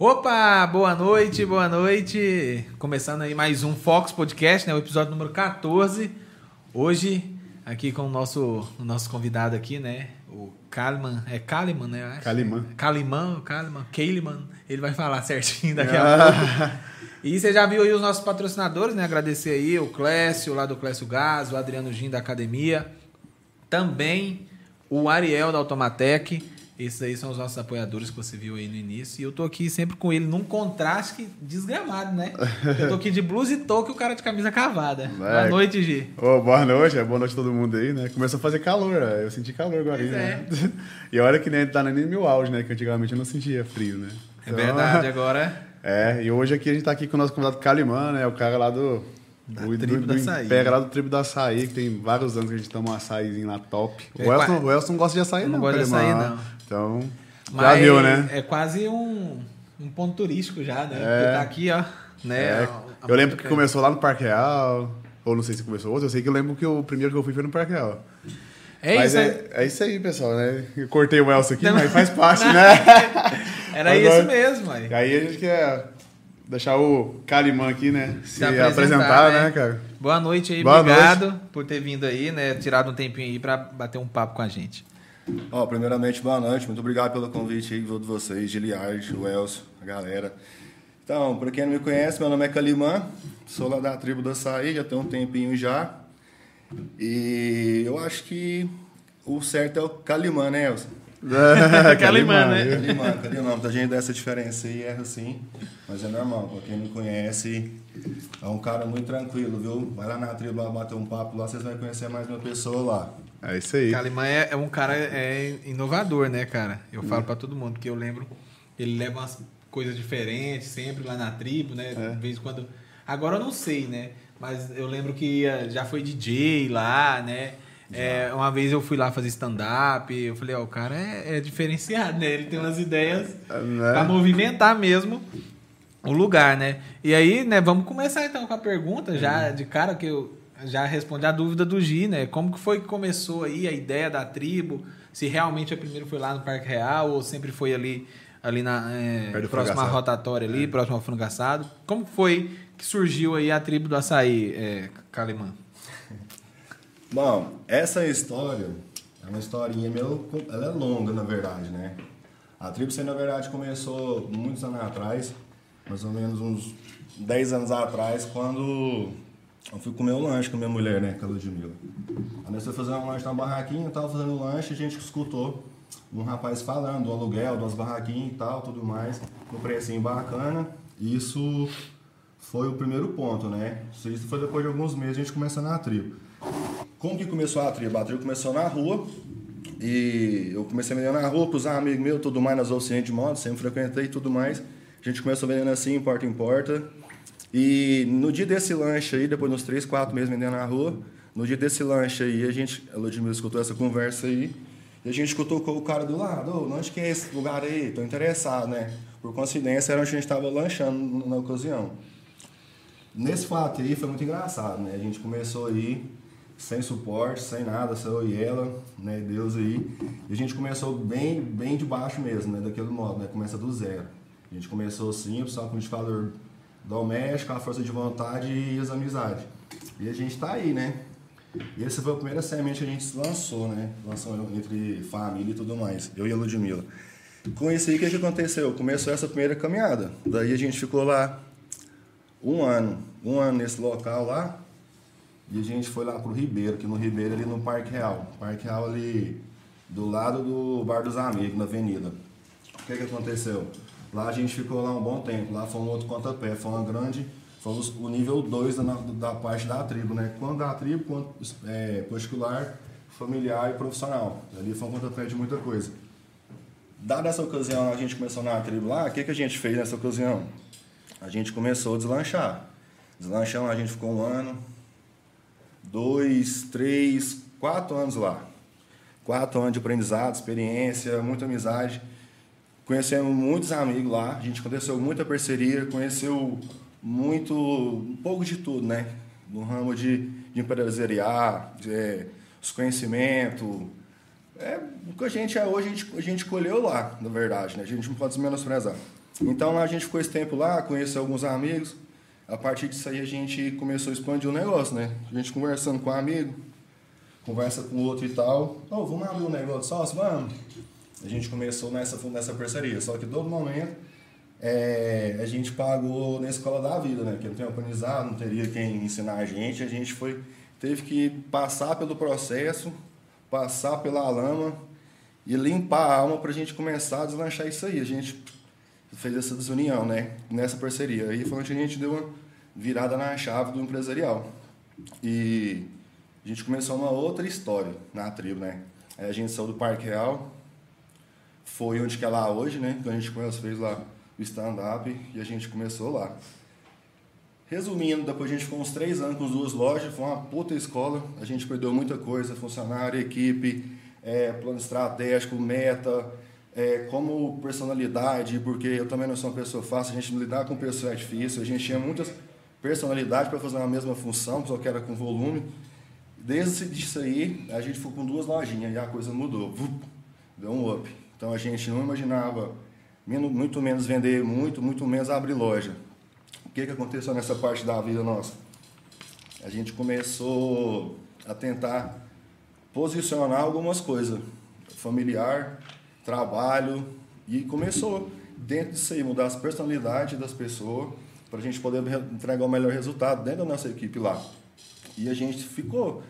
Opa, boa noite, boa noite. Começando aí mais um Fox Podcast, né? O episódio número 14. Hoje, aqui com o nosso, o nosso convidado aqui, né? O Kaliman. É Kaliman, né? Kaliman. Kaliman, Kaliman, Kaliman. Ele vai falar certinho daqui a pouco. E você já viu aí os nossos patrocinadores, né? Agradecer aí o Clécio, lá do Clécio Gás, o Adriano Gin da Academia. Também o Ariel da Automatec. Esses aí são os nossos apoiadores que você viu aí no início. E eu tô aqui sempre com ele num contraste desgramado, né? Eu tô aqui de blusa e touca e o cara de camisa cavada. Boa noite, Gi. Ô, boa noite, é boa noite a todo mundo aí, né? Começou a fazer calor, é, eu senti calor agora, Pois né? E olha que nem tá nem meu auge, né? Que antigamente eu não sentia frio, né? É verdade, agora. É, e hoje aqui a gente tá aqui com o nosso convidado Calimã, né? O cara lá do. Da do, tribo do, do. Império, lá do tribo do açaí, que tem vários anos que a gente toma um açaizinho lá top. É O Elson, o Elson não gosta de açaí, Não não. gosta de açaí, não. Então, já Mas viu, né? É quase um, um ponto turístico já, né? É. Porque tá aqui, ó. Né? É, eu lembro que começou lá no Parque Real, ou não sei se começou outro, eu sei que eu lembro que o primeiro que eu fui foi no Parque Real. É Mas isso, é, é isso aí, pessoal, né? Eu cortei o Elson aqui, Não. mas faz parte, né? Era Agora- isso mesmo, aí. Aí a gente quer deixar o Calimã aqui, né? Se, apresentar, apresentar, né? né, cara? Boa noite aí, Boa obrigado por ter vindo aí, né? Tirado um tempinho aí pra bater um papo com a gente. Ó, primeiramente, boa noite. Muito obrigado pelo convite aí, de vocês, Giliard, o Elcio, a galera. Então, para quem não me conhece, meu nome é Calimã, sou lá da tribo do Açaí, já tem um tempinho já. E eu acho que o certo é o Calimã, né, Elcio? É, Calimã, né? Calimã, Calimã. Muita gente dá essa diferença aí, erra sim, mas é normal. Para quem não conhece, é um cara muito tranquilo, viu? Vai lá na tribo lá bater um papo lá, vocês vão conhecer mais uma pessoa lá. É isso aí. Calimã é, é um cara é inovador, né, cara? Eu falo pra todo mundo, porque eu lembro, ele leva umas coisas diferentes sempre lá na tribo, né? É. De vez em quando. Agora eu não sei, né? Mas eu lembro que eh, já foi DJ lá, né? É, uma vez eu fui lá fazer stand-up, eu falei, ó, o cara é, é diferenciado, né? Ele tem umas ideias Né? pra movimentar mesmo o lugar, né? E aí, né, vamos começar então com a pergunta, já de cara que eu já respondi a dúvida do Gi, né? Como que foi que começou aí a ideia da tribo? Se realmente a primeiro foi lá no Parque Real ou sempre foi ali ali na é, próxima rotatória ali, próximo ao frangaçado? Como que foi que surgiu aí a tribo do açaí, é, Calimã? Bom, essa história é uma historinha meio. Ela é longa, na verdade, né? A tribo, na verdade, começou muitos anos atrás, mais ou menos uns 10 anos atrás, quando eu fui comer um lanche com minha mulher, né? Com a Ludmilla. Aí nós fomos fazer um lanche na barraquinha, tava fazendo um lanche, a gente escutou um rapaz falando do aluguel, das barraquinhas e tal, tudo mais, no precinho bacana. Isso foi o primeiro ponto, né? Isso foi depois de alguns meses a gente começando na tribo. Como que começou a tribo? A tribo começou na rua e eu comecei vendendo na rua para os amigos meus, tudo mais, nas oficinas de moto, sempre frequentei e tudo mais. A gente começou vendendo assim, porta em porta. E no dia desse lanche aí, depois de uns 3, 4 meses vendendo na rua, no dia desse lanche aí, a gente, a Ludmilla escutou essa conversa aí, e a gente escutou com o cara do lado, ô, onde que é esse lugar aí? Tô interessado, né? Por coincidência, era onde a gente estava lanchando na ocasião. Nesse fato aí foi muito engraçado, né? A gente começou aí sem suporte, sem nada, só eu e ela, né? Deus aí. E a gente começou bem, bem de baixo mesmo, né? Daquele modo, né? Começa do zero. A gente começou simples, só com um indicador doméstico, a força de vontade e as amizades. E a gente tá aí, né? E essa foi a primeira semente que a gente lançou, né? Lançou entre família e tudo mais. Eu e a Ludmilla. Com isso aí, o que, que aconteceu? Começou essa primeira caminhada. Daí a gente ficou lá um ano, um ano nesse local lá, e a gente foi lá pro Ribeiro, que no Ribeiro ali no Parque Real. Parque Real ali do lado do Bar dos Amigos, na avenida. O que que aconteceu? Lá a gente ficou lá um bom tempo, lá foi um outro pontapé, foi uma grande, foi o nível 2 da, da parte da tribo, né? Quanto da tribo, quanto é, particular, familiar e profissional. Ali foi um pontapé de muita coisa. Dada essa ocasião, a gente começou na tribo lá, o que, que a gente fez nessa ocasião? A gente começou a deslanchar. Deslanchão, a gente ficou um ano, dois, três, quatro anos lá. Quatro anos de aprendizado, experiência, muita amizade. Conhecemos muitos amigos lá, a gente conheceu muita parceria, conheceu muito, um pouco de tudo, né? No ramo de, de empresariar, de, é, os conhecimentos. É, o que a gente é hoje, a gente, a gente colheu lá, na verdade, né? A gente não pode se menosprezar. Então a gente ficou esse tempo lá, conheceu alguns amigos. A partir disso aí a gente começou a expandir o negócio, né? A gente conversando com um amigo, conversa com outro e tal. Oh, vamos abrir um negócio sócio? Vamos. A gente começou nessa, nessa parceria. Só que todo momento é, a gente pagou na escola da vida, né? Porque não tem organizado, não teria quem ensinar a gente. A gente foi, teve que passar pelo processo, passar pela lama e limpar a alma para a gente começar a deslanchar isso aí. A gente fez essa desunião, né? Nessa parceria. Aí foi onde a gente deu uma virada na chave do empresarial. E a gente começou uma outra história na tribo, né? Aí a gente saiu do Parque Real, foi onde que é hoje, né? Então a gente fez lá o stand-up e a gente começou lá. Resumindo, depois a gente ficou uns três anos com as duas lojas, foi uma puta escola, a gente perdeu muita coisa, funcionário, equipe, é, plano estratégico, meta, é, como personalidade, porque eu também não sou uma pessoa fácil, a gente lidar com pessoas é difícil, a gente tinha muitas personalidades para fazer uma mesma função, só que era com volume. Desde isso aí, a gente ficou com duas lojinhas e a coisa mudou, deu um up. Então a gente não imaginava muito menos vender muito, muito menos abrir loja. O que, que aconteceu nessa parte da vida nossa? A gente começou a tentar posicionar algumas coisas, familiar, trabalho, e começou dentro disso aí, mudar as personalidades das pessoas, para a gente poder entregar o melhor resultado dentro da nossa equipe lá. E a gente ficou.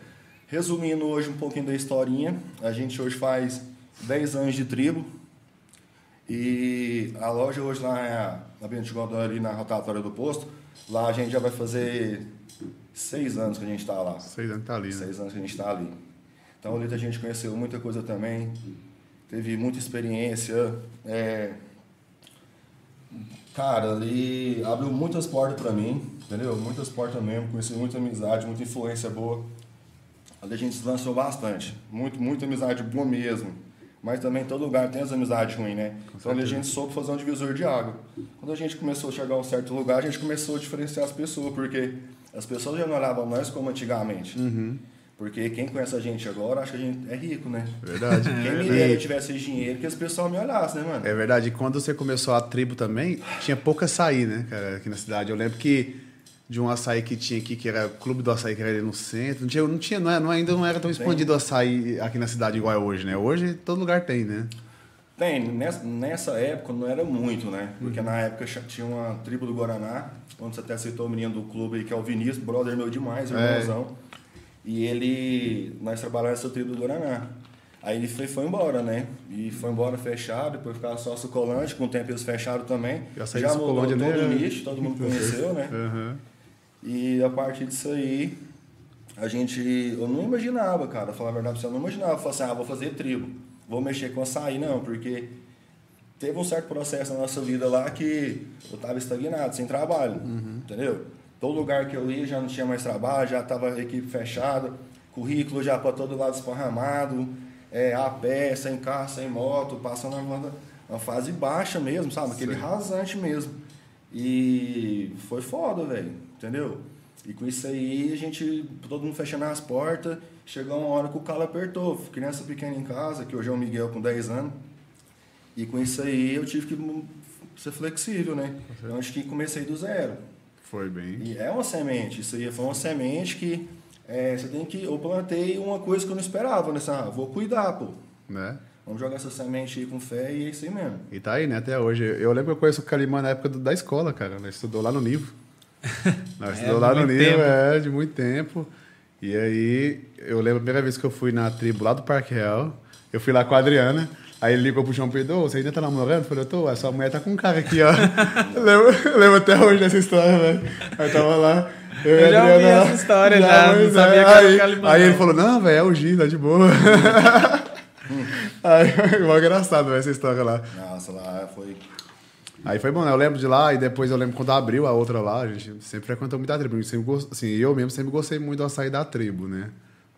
Resumindo hoje um pouquinho da historinha, a gente hoje faz 10 anos de tribo. E a loja hoje lá é na Bento ali na rotatória do posto. Lá a gente já vai fazer seis anos que a gente está lá. Seis anos que tá ali. Né? Seis anos que a gente está ali. Então ali a gente conheceu muita coisa também. Teve muita experiência. É... Cara, ali abriu muitas portas para mim, entendeu? Muitas portas mesmo. Conheci muita amizade, muita influência boa. Ali a gente se lançou bastante. Muito, muita amizade boa mesmo mas também todo lugar tem as amizades ruins, né? Com então a gente soube fazer um divisor de água. Quando a gente começou a chegar a um certo lugar, a gente começou a diferenciar as pessoas, porque as pessoas já não olhavam nós como antigamente. Uhum. Porque quem conhece a gente agora acha que a gente é rico, né? Verdade. Quem me dera tivesse dinheiro que as pessoas me olhassem, né, mano? É verdade. E quando você começou a tribo também, tinha pouca açaí, né, cara, aqui na cidade. Eu lembro que de um açaí que tinha aqui, que era o Clube do Açaí, que era ali no centro. Não tinha, não tinha não, é, não ainda não era tão expandido o açaí aqui na cidade igual é hoje, né? Hoje todo lugar tem, né? Tem, nessa, nessa época não era muito, né? Porque uhum. na época tinha uma tribo do Guaraná, onde você até citou o menino do clube aí, que é o Vinícius, brother meu demais, irmãozão. É. E ele, nós trabalhávamos nessa tribo do Guaraná. Aí ele foi, foi embora, né? E foi embora fechado, depois ficava só sucolante, com o tempo eles fecharam também. Já mudou todo o nicho, todo mundo conheceu, né? Uhum. E a partir disso aí, a gente. Eu não imaginava, cara, falar a verdade eu não imaginava. Falar assim, ah, vou fazer tribo, vou mexer com açaí, não, porque teve um certo processo na nossa vida lá que eu tava estagnado, sem trabalho, uhum. entendeu? Todo lugar que eu ia já não tinha mais trabalho, já tava a equipe fechada, currículo já para todo lado esparramado, é, a pé, sem carro, sem moto, passando uma, uma fase baixa mesmo, sabe? Aquele Sim. rasante mesmo. E foi foda, velho entendeu? E com isso aí, a gente, todo mundo fechando as portas, chegou uma hora que o calo apertou. Criança pequena em casa, que hoje é o Miguel com 10 anos. E com isso aí, eu tive que ser flexível, né? Então, acho que comecei do zero. Foi bem. E é uma semente, isso aí foi uma semente que é, você tem que. Eu plantei uma coisa que eu não esperava, né? Ah, vou cuidar, pô. Né? Vamos jogar essa semente aí com fé e é isso aí mesmo. E tá aí, né? Até hoje. Eu lembro que eu conheço o Calimã na época do, da escola, cara. Estudou lá no livro. Nós é, estudamos lá no nível, é, de muito tempo. E aí, eu lembro a primeira vez que eu fui na tribo lá do Parque Real, eu fui lá com a Adriana, aí ele ligou pro João Pedro, você ainda tá namorando? Eu falei, eu tô, a sua mulher tá com um cara aqui, ó. lembro, lembro até hoje dessa história, velho. Aí tava lá, eu, eu já ouvi essa história, já, já não sabia é. que aí, era o Aí ele falou, não, velho, é o Gil, tá de boa. aí, igual engraçado essa história lá. Nossa, lá foi Aí foi bom, né? Eu lembro de lá e depois eu lembro quando abriu a outra lá, a gente sempre frequentou muito a tribo. Sempre gost... assim, eu mesmo sempre gostei muito do açaí da tribo, né?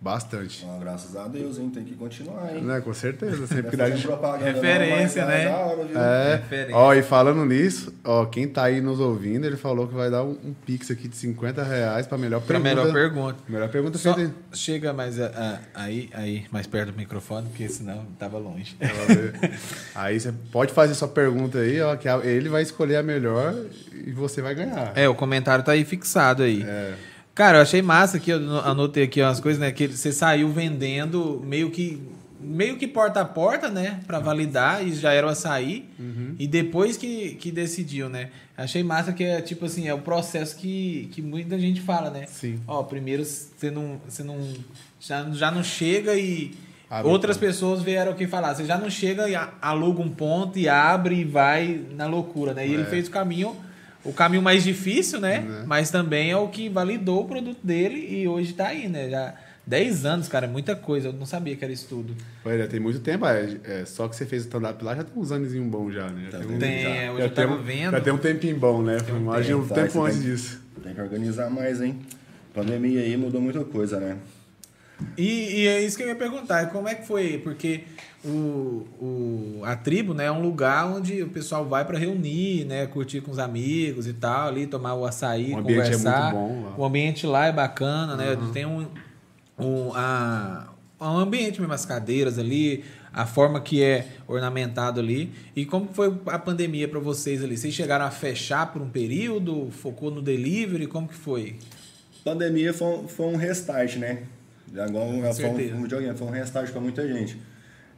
Bastante. Ah, graças a Deus, hein? Tem que continuar, hein? Né, com certeza. Sempre que Não é gente... propaganda Referência, não, né? é da hora? É, Referência. ó, e falando nisso, ó, quem tá aí nos ouvindo, ele falou que vai dar um, um pix aqui de 50 reais pra melhor Pra pergunta. melhor pergunta. Melhor pergunta Só feita. chega mais a- a- aí, aí, mais perto do microfone, porque senão tava longe. Aí você pode fazer sua pergunta aí, ó, que a- ele vai escolher a melhor e você vai ganhar. É, o comentário tá aí fixado aí. É. Cara, eu achei massa aqui, eu anotei aqui umas coisas, né? Que você saiu vendendo meio que meio que porta a porta, né? Pra validar e já era o açaí. E depois que, que decidiu, né? Achei massa que é tipo assim, é o processo que, que muita gente fala, né? Sim. Ó, primeiro você não. Você não já, já não chega e. Abre outras pessoas vieram aqui falar. Você já não chega e aluga um ponto e abre e vai na loucura, né? E ele É. fez o caminho. O caminho mais difícil, né? Né? Mas também é o que validou o produto dele e hoje tá aí, né? Já 10 anos, cara, é muita coisa. Eu não sabia que era isso tudo. Olha, tem muito tempo. É, é, só que você fez o stand-up lá já tem uns anos bom já, né? Já um- vendo? Tem, já- é, hoje já eu tava tem um- vendo. Já tem um tempinho bom, né? Imagina um Tá, tempo você antes tem- disso. Tem que organizar mais, hein? Pandemia aí mudou muita coisa, né? E, e é isso que eu ia perguntar, como é que foi? Porque o, o, a tribo né, é um lugar onde o pessoal vai para reunir, né, curtir com os amigos e tal, ali tomar o açaí, O ambiente é conversar. muito bom lá. O ambiente lá é bacana, né? Tem um, um, a, um ambiente mesmo, as cadeiras ali, a forma que é ornamentado ali. E como foi a pandemia para vocês ali? Vocês chegaram a fechar por um período? Focou no delivery? Como que foi? Pandemia foi, um- foi um restart, né? Um, foi um, um videogame, foi um restart para muita gente.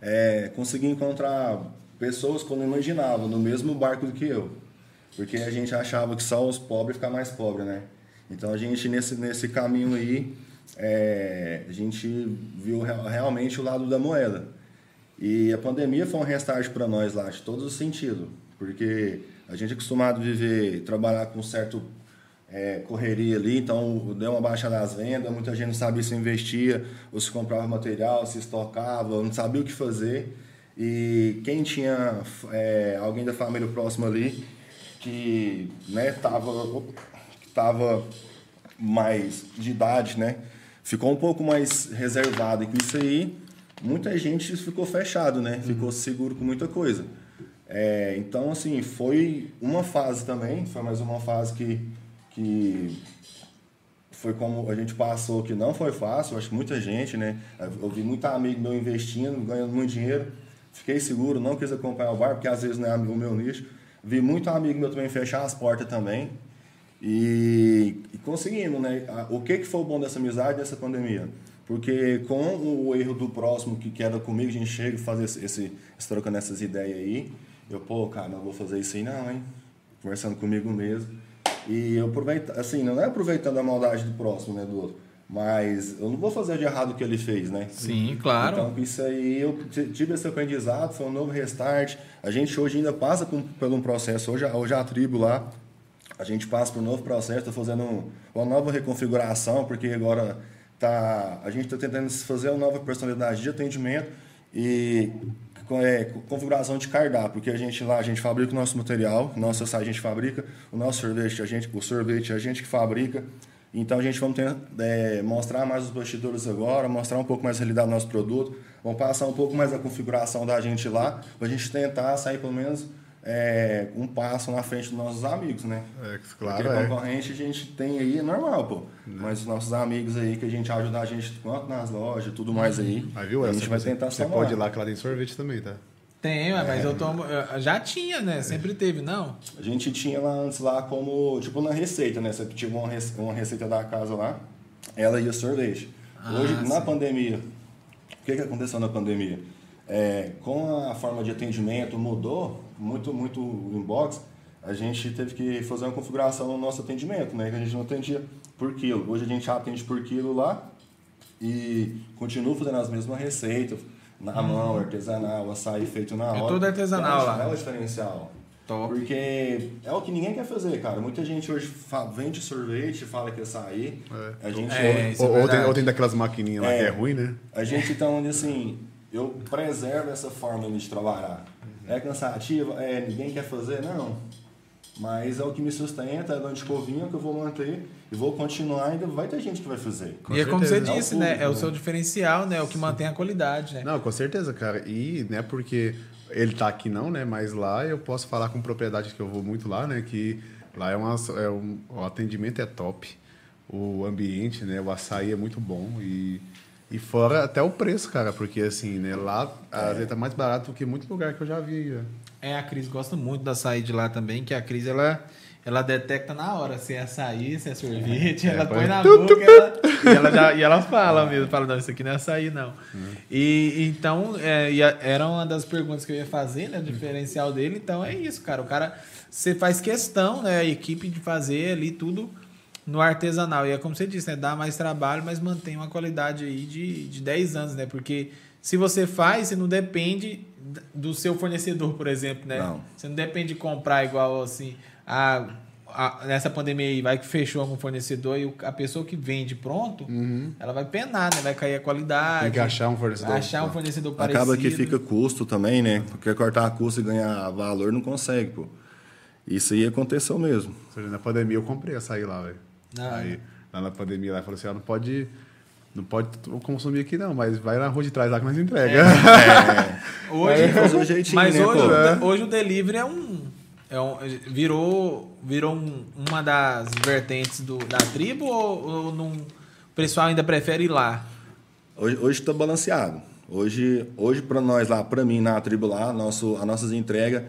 É, consegui encontrar pessoas que eu não imaginava no mesmo barco do que eu. Porque a gente achava que só os pobres ficam mais pobres, né? Então a gente, nesse, nesse caminho aí, é, a gente viu real- realmente o lado da moeda. E a pandemia foi um restart para nós lá, de todos os sentidos. Porque a gente é acostumado a viver, trabalhar com certo é, correria ali, então deu uma baixa nas vendas, muita gente não sabia se investia, ou se comprava material, se estocava, não sabia o que fazer. E quem tinha é, alguém da família próxima ali que né, tava, que tava mais de idade, né? Ficou um pouco mais reservado. E com isso aí, muita gente ficou fechado, né? Ficou seguro com muita coisa. É, então, assim, foi uma fase também, foi mais uma fase que, que foi como a gente passou, que não foi fácil, acho que muita gente, né? Eu vi muito amigo meu investindo, ganhando muito dinheiro, fiquei seguro, não quis acompanhar o bar, porque às vezes não é amigo meu nicho. Vi muito amigo meu também fechar as portas também. E, e conseguimos, né? O que, que foi o bom dessa amizade, dessa pandemia? Porque com o erro do próximo que, que era comigo, a gente chega e faz esse, esse, esse trocando essas ideias aí. Eu, pô, cara, não vou fazer isso aí não, hein? Conversando comigo mesmo. E eu aproveito, assim, não é aproveitando a maldade do próximo, né, do outro. Mas eu não vou fazer de errado o que ele fez, né? Sim, claro. Então, isso aí, eu tive esse aprendizado, foi um novo restart. A gente hoje ainda passa por, por um processo, hoje, hoje a tribo lá, a gente passa por um novo processo, está fazendo um- uma nova reconfiguração, porque agora tá, a gente está tentando fazer uma nova personalidade de atendimento e é, configuração de cardápio, porque a gente lá, a gente fabrica o nosso material, nosso açaí a gente fabrica, o nosso sorvete, a gente, o sorvete a gente que fabrica, então a gente vamos é, mostrar mais os bastidores agora, mostrar um pouco mais a realidade do nosso produto, vamos passar um pouco mais a configuração da gente lá, para a gente tentar sair pelo menos é, um passo na frente dos nossos amigos, né? É, claro, Porque é. concorrente a gente tem aí, é normal, pô. Mas os nossos amigos aí, que a gente ajuda a gente quanto nas lojas, tudo mais aí, viu, a gente vai tentar você somar. pode ir lá que lá tem sorvete também, tá? Tem, ué, mas eu tomo. eu- Já tinha, né? Sempre teve, não? A gente tinha lá antes lá como, tipo na receita, né? Você tinha uma, rece- uma receita da casa lá, ela ia sorvete. Ah, Hoje, na sim. pandemia, o que, que aconteceu na pandemia? É, com a forma de atendimento mudou, muito, muito inbox, a gente teve que fazer uma configuração no nosso atendimento, né? Que a gente não atendia por quilo. Hoje a gente atende por quilo lá e continua fazendo as mesmas receitas, na mão, artesanal, açaí feito na É hora. tudo artesanal é, lá. É o diferencial. Top. Porque é o que ninguém quer fazer, cara. Muita gente hoje vende sorvete, fala que é açaí. É. A gente É, isso Ou, ou tem, ou tem daquelas maquininhas lá É. que é ruim, né? a gente então assim, eu preservo essa forma de trabalhar. É cansativa? É, ninguém quer fazer? Não. Mas é o que me sustenta, é de onde eu vim, é que eu vou manter e vou continuar. Ainda vai ter gente que vai fazer. Com e é como você disse, né? É o seu diferencial, né? É o que mantém a qualidade, né? Não, com certeza, cara. E não é porque ele tá aqui não, né? Mas lá eu posso falar com propriedade que eu vou muito lá, né? Que lá é, uma, é um, o atendimento é top, o ambiente, né? O açaí é muito bom e e fora até o preço, cara, porque assim, né, lá é. às vezes tá mais barato do que muito lugar que eu já vi. Já. É, a Cris gosta muito da açaí de lá também, que a Cris ela, ela detecta na hora se é açaí, se é sorvete, é, ela põe na boca ela, e, ela já, e ela fala mesmo, fala, não, isso aqui não é açaí, não. Hum. E então, é, e a, era uma das perguntas que eu ia fazer, né? O diferencial dele, então é isso, cara. O cara, você faz questão, né? A equipe de fazer ali tudo no artesanal. E é como você disse, né? Dá mais trabalho, mas mantém uma qualidade aí de, de 10 anos, né? Porque se você faz, você não depende do seu fornecedor, por exemplo, né? Não. Você não depende de comprar igual assim, a, a, nessa pandemia aí, vai que fechou algum fornecedor e a pessoa que vende pronto, uhum. ela vai penar, né? Vai cair a qualidade. Tem que achar um fornecedor. Achar um fornecedor parecido. Acaba que fica custo também, né? Porque cortar custo e ganhar valor não consegue, pô. Isso aí aconteceu mesmo. Na pandemia eu comprei açaí lá, velho. Ah, aí, lá na pandemia, lá falou assim: ah, não pode. Não pode consumir aqui, não, mas vai na rua de trás lá que nós entrega. É. é. Hoje, um jeitinho, mas né, hoje, o, hoje o delivery é um. É um virou virou um, uma das vertentes do, da tribo ou, ou não, o pessoal ainda prefere ir lá? Hoje está balanceado. Hoje, hoje para nós lá, para mim na tribo lá, nosso, as nossas entregas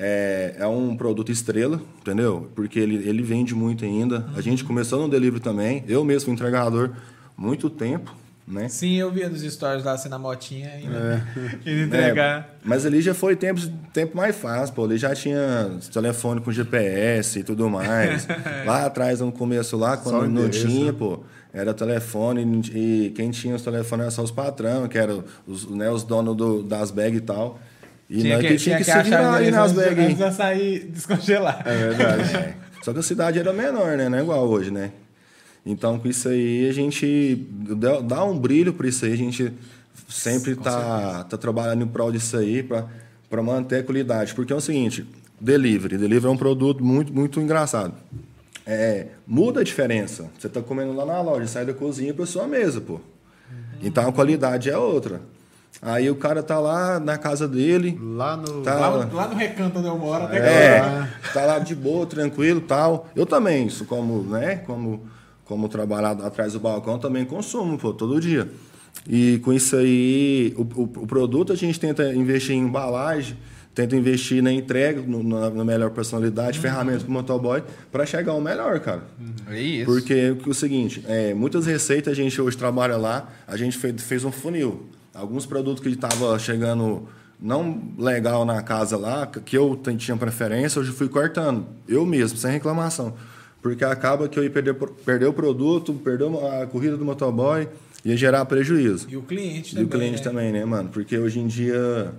é, é um produto estrela, entendeu? Porque ele, ele vende muito ainda. Uhum. A gente começou no delivery também. Eu mesmo fui entregador muito tempo, né? Sim, eu via nos stories lá, assim, na motinha, indo, é. indo entregar. É, mas ali já foi tempo, tempo mais fácil, pô. Ali já tinha telefone com GPS e tudo mais. lá atrás, no começo lá, quando não tinha, pô, era telefone e quem tinha os telefones eram só os patrão, que eram os, né, os donos do, das bags e tal. E tinha que, tinha que, que se virar aí nas bags. Antes de sair descongelar. É verdade. é. Só que a cidade era menor, né? Não é igual hoje, né? Então, com isso aí, a gente dá um brilho para isso aí. A gente sempre está tá trabalhando em prol disso aí para manter a qualidade. Porque é o seguinte, delivery. Delivery é um produto muito, muito engraçado. É, muda a diferença. Você está comendo lá na loja, sai da cozinha para sua mesa, pô. Então, a qualidade é outra. Aí o cara tá lá na casa dele. Lá no. Tá, lá, lá no recanto onde eu moro, até É, tá lá de boa, tranquilo tal. Eu também, isso como, né? Como, como trabalhar atrás do balcão, também consumo, pô, todo dia. E com isso aí, o, o, o produto a gente tenta investir em embalagem, tenta investir na entrega, no, na, na, melhor personalidade, uhum. ferramentas pro motoboy, para chegar ao melhor, cara. Uhum. É isso. Porque é o seguinte, é, muitas receitas a gente hoje trabalha lá, a gente fez, fez um funil. Alguns produtos que estava chegando não legal na casa lá, que eu tinha preferência, hoje fui cortando. Eu mesmo, sem reclamação. Porque acaba que eu ia perder, perder o produto, perder a corrida do motoboy, ia gerar prejuízo. E o cliente também. E o cliente né? também, né, mano? Porque hoje em dia,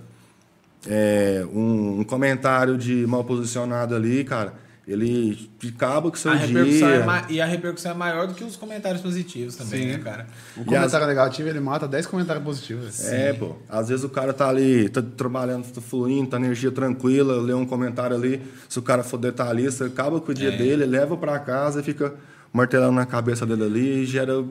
é, um, um comentário de mal posicionado ali, cara ele acaba com o seu a dia. É e a repercussão é maior do que os comentários positivos também, Sim. né, cara? O comentário as... negativo, ele mata 10 comentários positivos. É, pô. Às vezes o cara tá ali, tá trabalhando, tá fluindo, tá energia tranquila, lê um comentário ali, se o cara for detalhista, acaba com o dia é. dele, leva para casa e fica martelando na cabeça dele ali e gera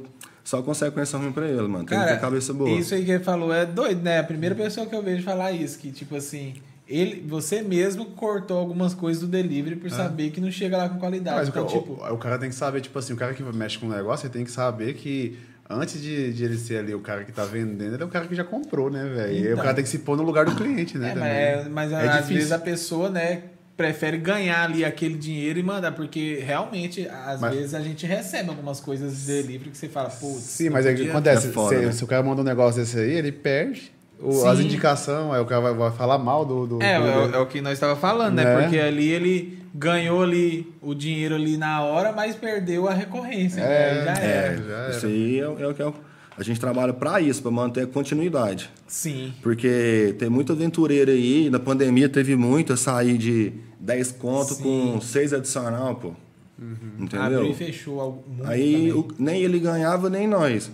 só consequência ruim pra ele, mano. Tem Cara, que ter cabeça boa. Isso aí que ele falou é doido, né? A primeira pessoa que eu vejo falar isso, que tipo assim, ele, você mesmo cortou algumas coisas do delivery por é. saber que não chega lá com qualidade. Mas então, o, tipo... o, o, cara tem que saber, tipo assim, o cara que mexe com o negócio, ele tem que saber que antes de, de ele ser ali o cara que tá vendendo, ele é o cara que já comprou, né, velho? Então, e o cara tem que se pôr no lugar do cliente, né? É, mas, mas é às difícil. vezes a pessoa, né, prefere ganhar ali aquele dinheiro e mandar, porque realmente, às mas, vezes, a gente recebe algumas coisas de delivery que você fala, putz. Sim, mas é que acontece, é foda, se, né? se o cara manda um negócio desse aí, ele perde o, as indicações, aí o cara vai, vai, falar mal do. do é, do, é, é, o que nós estava falando, né? né? Porque ali ele ganhou ali o dinheiro ali na hora, mas perdeu a recorrência. É, né? já, é, era. já era. Isso aí é, é o que é a gente trabalha para isso, para manter a continuidade. Sim. Porque tem muito aventureiro aí, na pandemia teve muito, eu saí de 10 conto Sim. com 6 adicional, pô. Uhum. Entendeu? Abriu e fechou Aí o, nem ele ganhava, nem nós.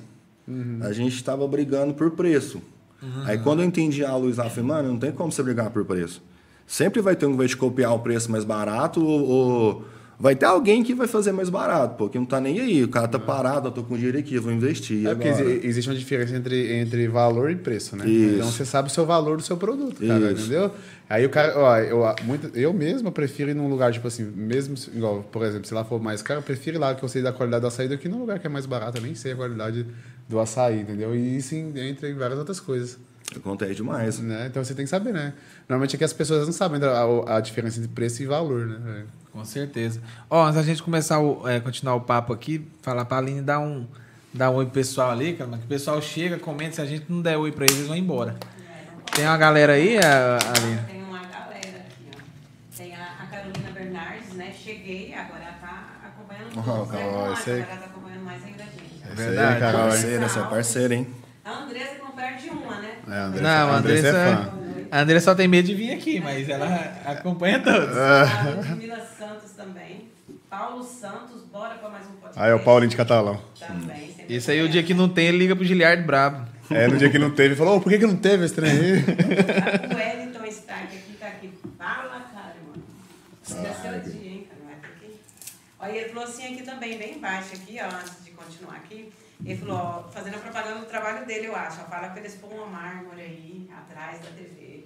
Uhum. A gente estava brigando por preço. Uhum. Aí quando eu entendi a luz lá, eu falei, mano, não tem como você brigar por preço. Sempre vai ter um que vai te copiar o preço mais barato ou, ou vai ter alguém que vai fazer mais barato, pô, que não tá nem aí. O cara tá parado, eu tô com dinheiro aqui, eu vou investir. É agora. porque existe uma diferença entre, entre valor e preço, né? Isso. Então você sabe o seu valor do seu produto, cara, Isso. entendeu? Aí o cara, ó, eu, muito, eu mesmo prefiro ir num lugar, tipo assim, mesmo, igual, por exemplo, se lá for mais caro, eu prefiro ir lá que eu sei da qualidade do açaí do que num lugar que é mais barato, eu nem sei a qualidade do açaí, entendeu? E isso entra em várias outras coisas. Acontece demais. Né? Então você tem que saber, né? Normalmente é que as pessoas não sabem a, a diferença entre preço e valor, né? Com certeza. Ó, antes da gente começar o, é, continuar o papo aqui, falar pra Aline dar um, dar um oi pro pessoal ali, cara, mas que o pessoal chega, comenta, se a gente não der oi pra eles, eles vão embora. Tem uma galera aí, a- Aline? Tem uma galera aqui, ó. Tem a, a Carolina Bernardes, né? Cheguei, agora tá acompanhando Oh, né? Nossa, isso aí. agora ela tá acompanhando mais Isso aí, verdade. Carol? Parceira, você é parceira, hein? A Andressa não perde uma, né? É, Andressa, Não, a Andressa Andressa, é fã. a Andressa só tem medo de vir aqui, mas ela acompanha todos. A Ludmila Santos também. Paulo Santos, bora pra mais um podcast. Aí é o Paulinho de Catalão. Também. sempre Isso aí, o dia que não tem, ele liga pro Giliard Brabo. É, no dia que não teve, ele falou, "Ô, por que, que não teve esse trem aí? O Wellington Stark aqui tá aqui. Fala, cara, mano. Esse é seu dia, hein, cara? Vai ter que- Olha, ele falou assim aqui também, bem embaixo aqui, ó, antes de continuar aqui. Ele falou, ó, fazendo a propaganda do trabalho dele, eu acho. Ó, fala pra eles pôr uma mármore aí, atrás da TV.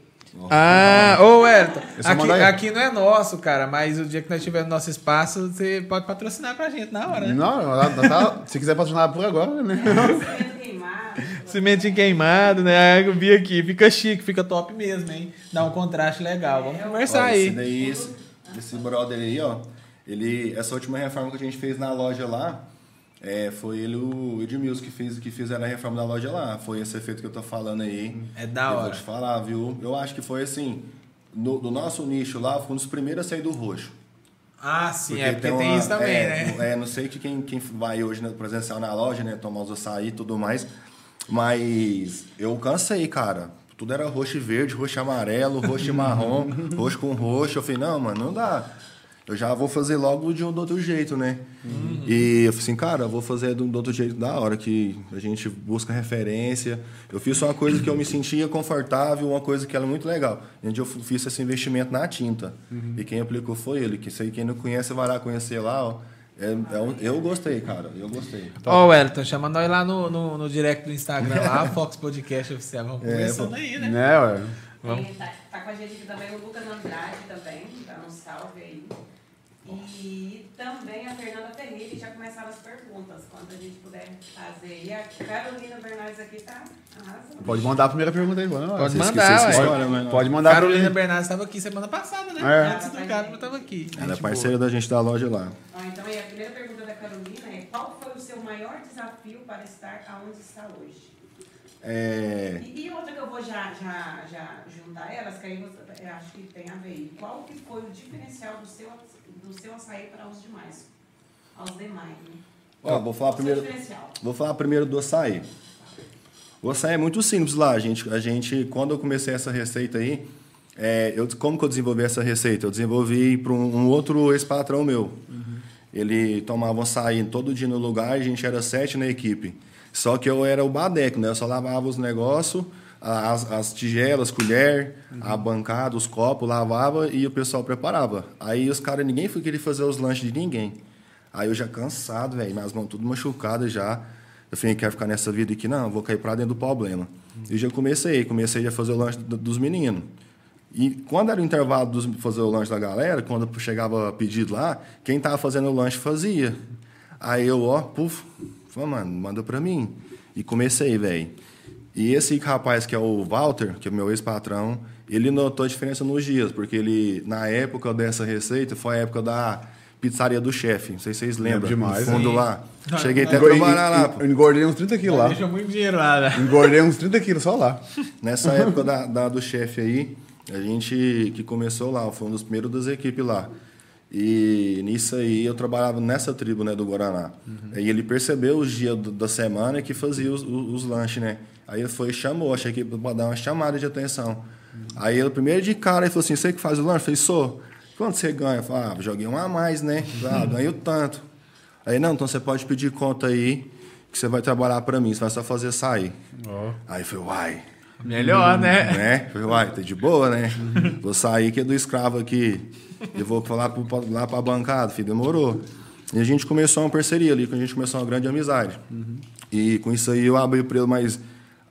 Ah, ô É só aqui, aí. aqui não é nosso, cara, mas o dia que nós tivermos nosso espaço, você pode patrocinar pra gente na hora, né? Não, tá- se quiser patrocinar por agora, né? Cimento queimado. Cimentinho queimado, né? Eu vi aqui, fica chique, fica top mesmo, hein? Dá um contraste legal. Vamos conversar Olha, aí. Esse daí, esse, esse brother aí, ó. Ele, essa última reforma que a gente fez na loja lá, é, foi ele, o Edmilson, que fez, que fizeram a reforma da loja lá. Foi esse efeito que eu tô falando aí. É da Eu hora. vou te falar, viu? Eu acho que foi assim, no, do nosso nicho lá, foi um dos primeiros a sair do roxo. Ah, sim, é porque tem, uma- isso também, é, né? É, não sei que quem, quem vai hoje né, presencial na loja, né? Tomar os açaí e tudo mais. Mas eu cansei, cara. Tudo era roxo e verde, roxo e amarelo, roxo e marrom, roxo com roxo. Eu falei, não, mano, não dá. Eu já vou fazer logo de um do outro jeito, né? E eu falei assim, cara, eu vou fazer do, do outro jeito da hora, que a gente busca referência. Eu fiz uma coisa que eu me sentia confortável, uma coisa que era muito legal. Onde eu fiz esse investimento na tinta. E quem aplicou foi ele, que isso aí quem não conhece vai lá conhecer lá, ó. É, é um- eu gostei, cara, eu gostei. Ó, Wellington, chama nós lá no, no, no direct do Instagram, lá, Fox Podcast Oficial. Vamos É, conversando pô. aí, né? Né, ué? Vamos. Tá, tá com a gente aqui também o Lucas Andrade também, dá um salve aí. E também a Fernanda Ferreira, já começaram as perguntas, quando a gente puder fazer. E a Carolina Bernardes aqui tá arrasando. Pode mandar a primeira pergunta aí, mano. Pode mandar, história, mas- Pode mandar. Carolina Bernardes estava aqui semana passada, né? É. Antes do cara, estava aqui. Ela é parceira da gente da loja lá. Ó, então, aí, a primeira pergunta da Carolina é: qual foi o seu maior desafio para estar aonde está hoje? É, E, e outra que eu vou já, já, já juntar elas, que aí você, eu acho que tem a ver. Qual que foi o diferencial do seu, do seu açaí para os demais? Aos demais, né? ó, vou falar seu primeiro. Vou falar primeiro do açaí. O açaí é muito simples lá, a gente. A gente quando eu comecei essa receita aí, é, eu, como que eu desenvolvi essa receita? Eu desenvolvi para um, um outro ex-patrão meu. Ele tomava açaí todo dia no lugar, a gente era sete na equipe. Só que eu era o badeco, né? Eu só lavava os negócios, as, as tigelas, colher, a bancada, os copos, lavava e o pessoal preparava. Aí os caras, ninguém foi querer fazer os lanches de ninguém. Aí eu já cansado, velho, minhas mãos tudo machucadas já. Eu falei, quero ficar nessa vida aqui, não, vou cair pra dentro do problema. E já comecei, comecei a fazer o lanche do- dos meninos. E quando era o intervalo de fazer o lanche da galera, quando chegava pedido lá, quem tava fazendo o lanche fazia. Aí eu, ó, puf, falei, mano, manda pra mim. E comecei, velho. E esse rapaz que é o Walter, que é o meu ex-patrão, ele notou a diferença nos dias, porque ele, na época dessa receita, foi a época da pizzaria do chefe. Não sei se vocês lembram. demais, no fundo hein? lá. Não, Cheguei até a trabalhar lá, pô. Eu engordei uns 30 quilos lá. Deixa muito dinheiro lá, né? Engordei uns 30 quilos só lá. Nessa época da, da- do chefe aí, a gente que começou lá, foi um dos primeiros das equipes lá. E nisso aí eu trabalhava nessa tribo né, do Guaraná. Aí ele percebeu os dias do- da semana que fazia os, os, os lanches, né? Aí ele foi e chamou, achei que ia dar uma chamada de atenção. Aí o primeiro de cara ele falou assim: você que faz o lanche? Eu falei, sou. Quanto você ganha? Eu falei, ah, joguei um a mais, né? Ah, ganho tanto. Aí, não, então você pode pedir conta aí, que você vai trabalhar para mim, você vai só fazer sair. Ó. Aí eu falei, uai. Melhor, né? né? Falei, uai, tá de boa, né? Vou sair que é do escravo aqui. E vou falar pro, lá pra bancada, filho, demorou. E a gente começou uma parceria ali, que a gente começou uma grande amizade. E com isso aí eu abri para ele mais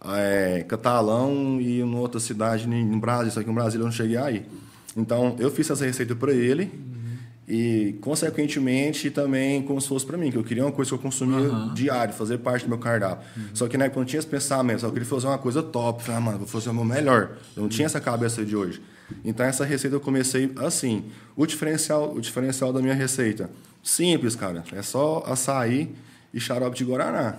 é, catalão e em outra cidade em Brasília, só que em Brasília eu não cheguei aí. Então eu fiz essa receita para ele e consequentemente também como se fosse para mim, que eu queria uma coisa que eu consumia diário, fazer parte do meu cardápio. Só que na época eu não tinha esse pensamento, só queria fazer uma coisa top. Falei, ah, mano, vou fazer o meu melhor. Eu não tinha essa cabeça de hoje. Então essa receita eu comecei assim. O diferencial, o diferencial da minha receita, simples, cara. É só açaí e xarope de guaraná.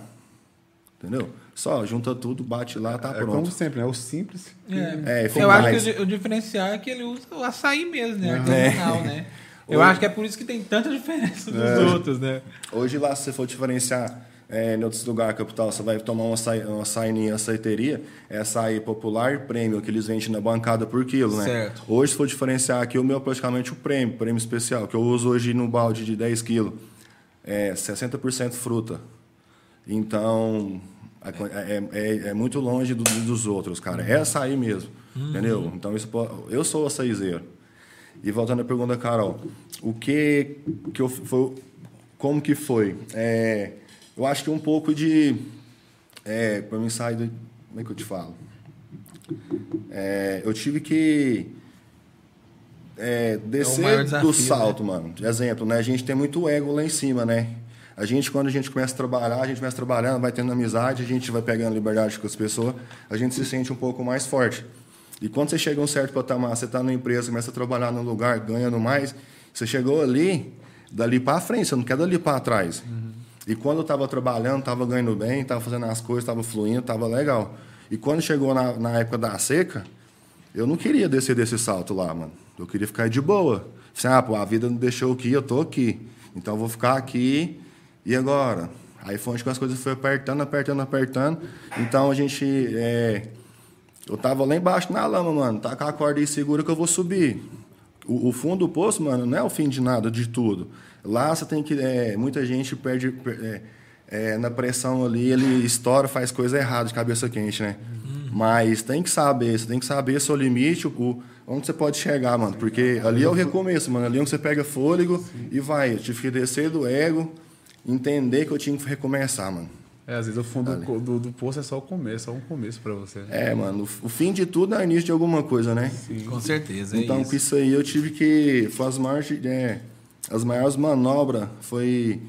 Entendeu? Só junta tudo, bate lá, tá É pronto. como sempre, né? O simples. É, Eu fica acho que o, o diferencial é que ele usa o açaí mesmo, né? É. Artesanal, né? Eu Hoje- acho que é por isso que tem tanta diferença dos É. outros, né? Hoje lá, se você for diferenciar é, em outros lugares capital, você vai tomar uma açaí, uma açaí em açaiteria, é açaí popular prêmio, que eles vendem na bancada por quilo, né? Certo. Hoje, se for diferenciar aqui, o meu é praticamente o prêmio, prêmio especial, que eu uso hoje no balde de 10 quilos. É 60% fruta. Então, é, é- é- é muito longe do- dos outros, cara. É açaí mesmo, entendeu? Então, isso, eu sou açaizeiro. E voltando à pergunta, Carol, o que que eu foi, como que foi? É, eu acho que um pouco de é, para mim sair do, como é que eu te falo? É, eu tive que é, descer maior desafio, do salto, mano. De exemplo, né? A gente tem muito ego lá em cima, né? A gente, quando a gente começa a trabalhar, a gente começa trabalhando, vai tendo amizade, a gente vai pegando liberdade com as pessoas, a gente se sente um pouco mais forte. E quando você chega a um certo patamar, você está numa empresa, começa a trabalhar num lugar, ganhando mais, você chegou ali, dali para frente, você não quer dali para trás. E quando eu estava trabalhando, estava ganhando bem, estava fazendo as coisas, estava fluindo, estava legal. E quando chegou na, na época da seca, eu não queria descer desse salto lá, mano. Eu queria ficar de boa. Falei, ah, pô, a vida não deixou aqui, eu tô aqui. Então eu vou ficar aqui. E agora? Aí foi onde as coisas foram apertando, apertando, apertando. Então a gente. é, eu tava lá embaixo na lama, mano. Tá com a corda aí segura que eu vou subir. O, o fundo do poço, mano, não é o fim de nada, de tudo. Lá você tem que. é, muita gente perde. per- é, é, na pressão ali, ele estoura, faz coisa errada de cabeça quente, né? Mas tem que saber, você tem que saber seu limite, o, onde você pode chegar, mano. Porque ali é o recomeço, mano. Ali é onde você pega fôlego e vai. Eu tive que descer do ego, entender que eu tinha que recomeçar, mano. É, às vezes o fundo do, do, do poço é só o começo, só um começo pra você. É, mano, o o fim de tudo é o início de alguma coisa, né? Com certeza, é então, isso. com isso aí, eu tive que. Foi as maiores, é, as maiores manobras foi,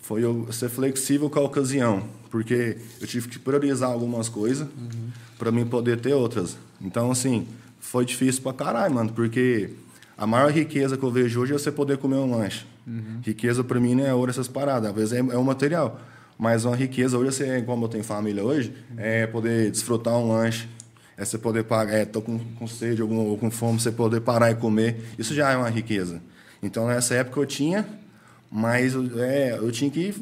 foi eu ser flexível com a ocasião. Porque eu tive que priorizar algumas coisas para mim poder ter outras. Então, assim, foi difícil pra caralho, mano, porque a maior riqueza que eu vejo hoje é você poder comer um lanche. Riqueza para mim não é ouro essas paradas, às vezes é, é o material. Mas uma riqueza hoje, você, como eu tenho família hoje, é poder desfrutar um lanche, é você poder pagar, é, tô com, com sede algum, ou com fome, você poder parar e comer. Isso já é uma riqueza. Então, nessa época eu tinha, mas é, eu tinha que.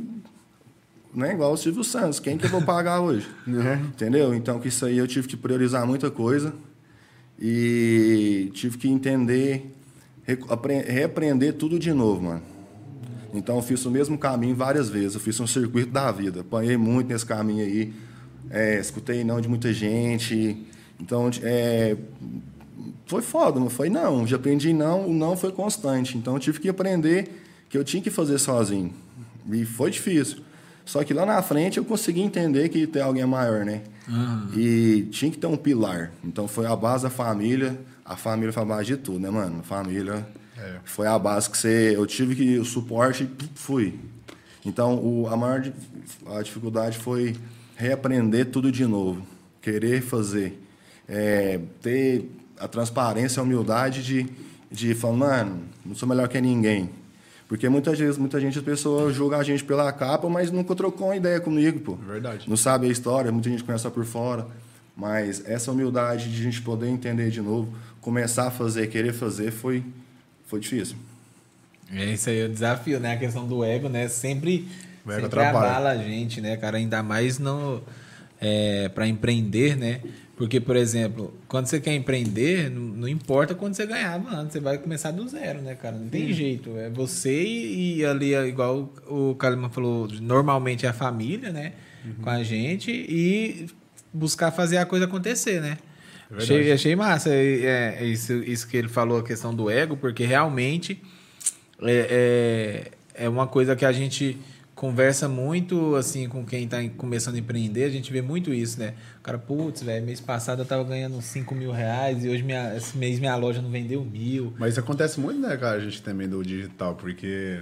Não é igual o Silvio Santos, quem que eu vou pagar hoje? Entendeu? Então, com isso aí eu tive que priorizar muita coisa e tive que entender, re- apre- reaprender tudo de novo, mano. Então, eu fiz o mesmo caminho várias vezes. Eu fiz um circuito da vida. Apanhei muito nesse caminho aí. É, escutei não de muita gente. Então, é, foi foda, não foi não. Já aprendi não, o não foi constante. Então, eu tive que aprender que eu tinha que fazer sozinho. E foi difícil. Só que lá na frente eu consegui entender que tem alguém maior, né? E tinha que ter um pilar. Então, foi a base da família. A família foi a base de tudo, né, mano? A família foi a base que você... Eu tive que... O suporte, e fui. Então, o, a maior a dificuldade foi reaprender tudo de novo. Querer fazer. É, ter a transparência, a humildade de, de falar, mano, não sou melhor que ninguém. Porque muitas vezes, muita gente, as pessoas julgam a gente pela capa, mas nunca trocou uma ideia comigo, pô. Verdade. Não sabe a história, muita gente conhece só por fora. Mas essa humildade de a gente poder entender de novo, começar a fazer, querer fazer, foi, foi difícil. É isso aí, o desafio, né? A questão do ego, né? Sempre, O ego sempre atrapalha. abala a gente, né, cara? Ainda mais no, é, para empreender, né? Porque, por exemplo, quando você quer empreender, não, não importa quando você ganhava antes, você vai começar do zero, né, cara? Não tem jeito. É você e, e ali, é igual o Kaliman falou, normalmente é a família, né? Com a gente e buscar fazer a coisa acontecer, né? É achei, achei massa é, é, isso, isso que ele falou, a questão do ego, porque realmente é, é, é uma coisa que a gente conversa muito assim com quem está começando a empreender, a gente vê muito isso, né? O cara, putz, velho, mês passado eu tava ganhando 5 mil reais e hoje minha, esse mês minha loja não vendeu mil. Mas isso acontece muito, né, cara, a gente também do digital, porque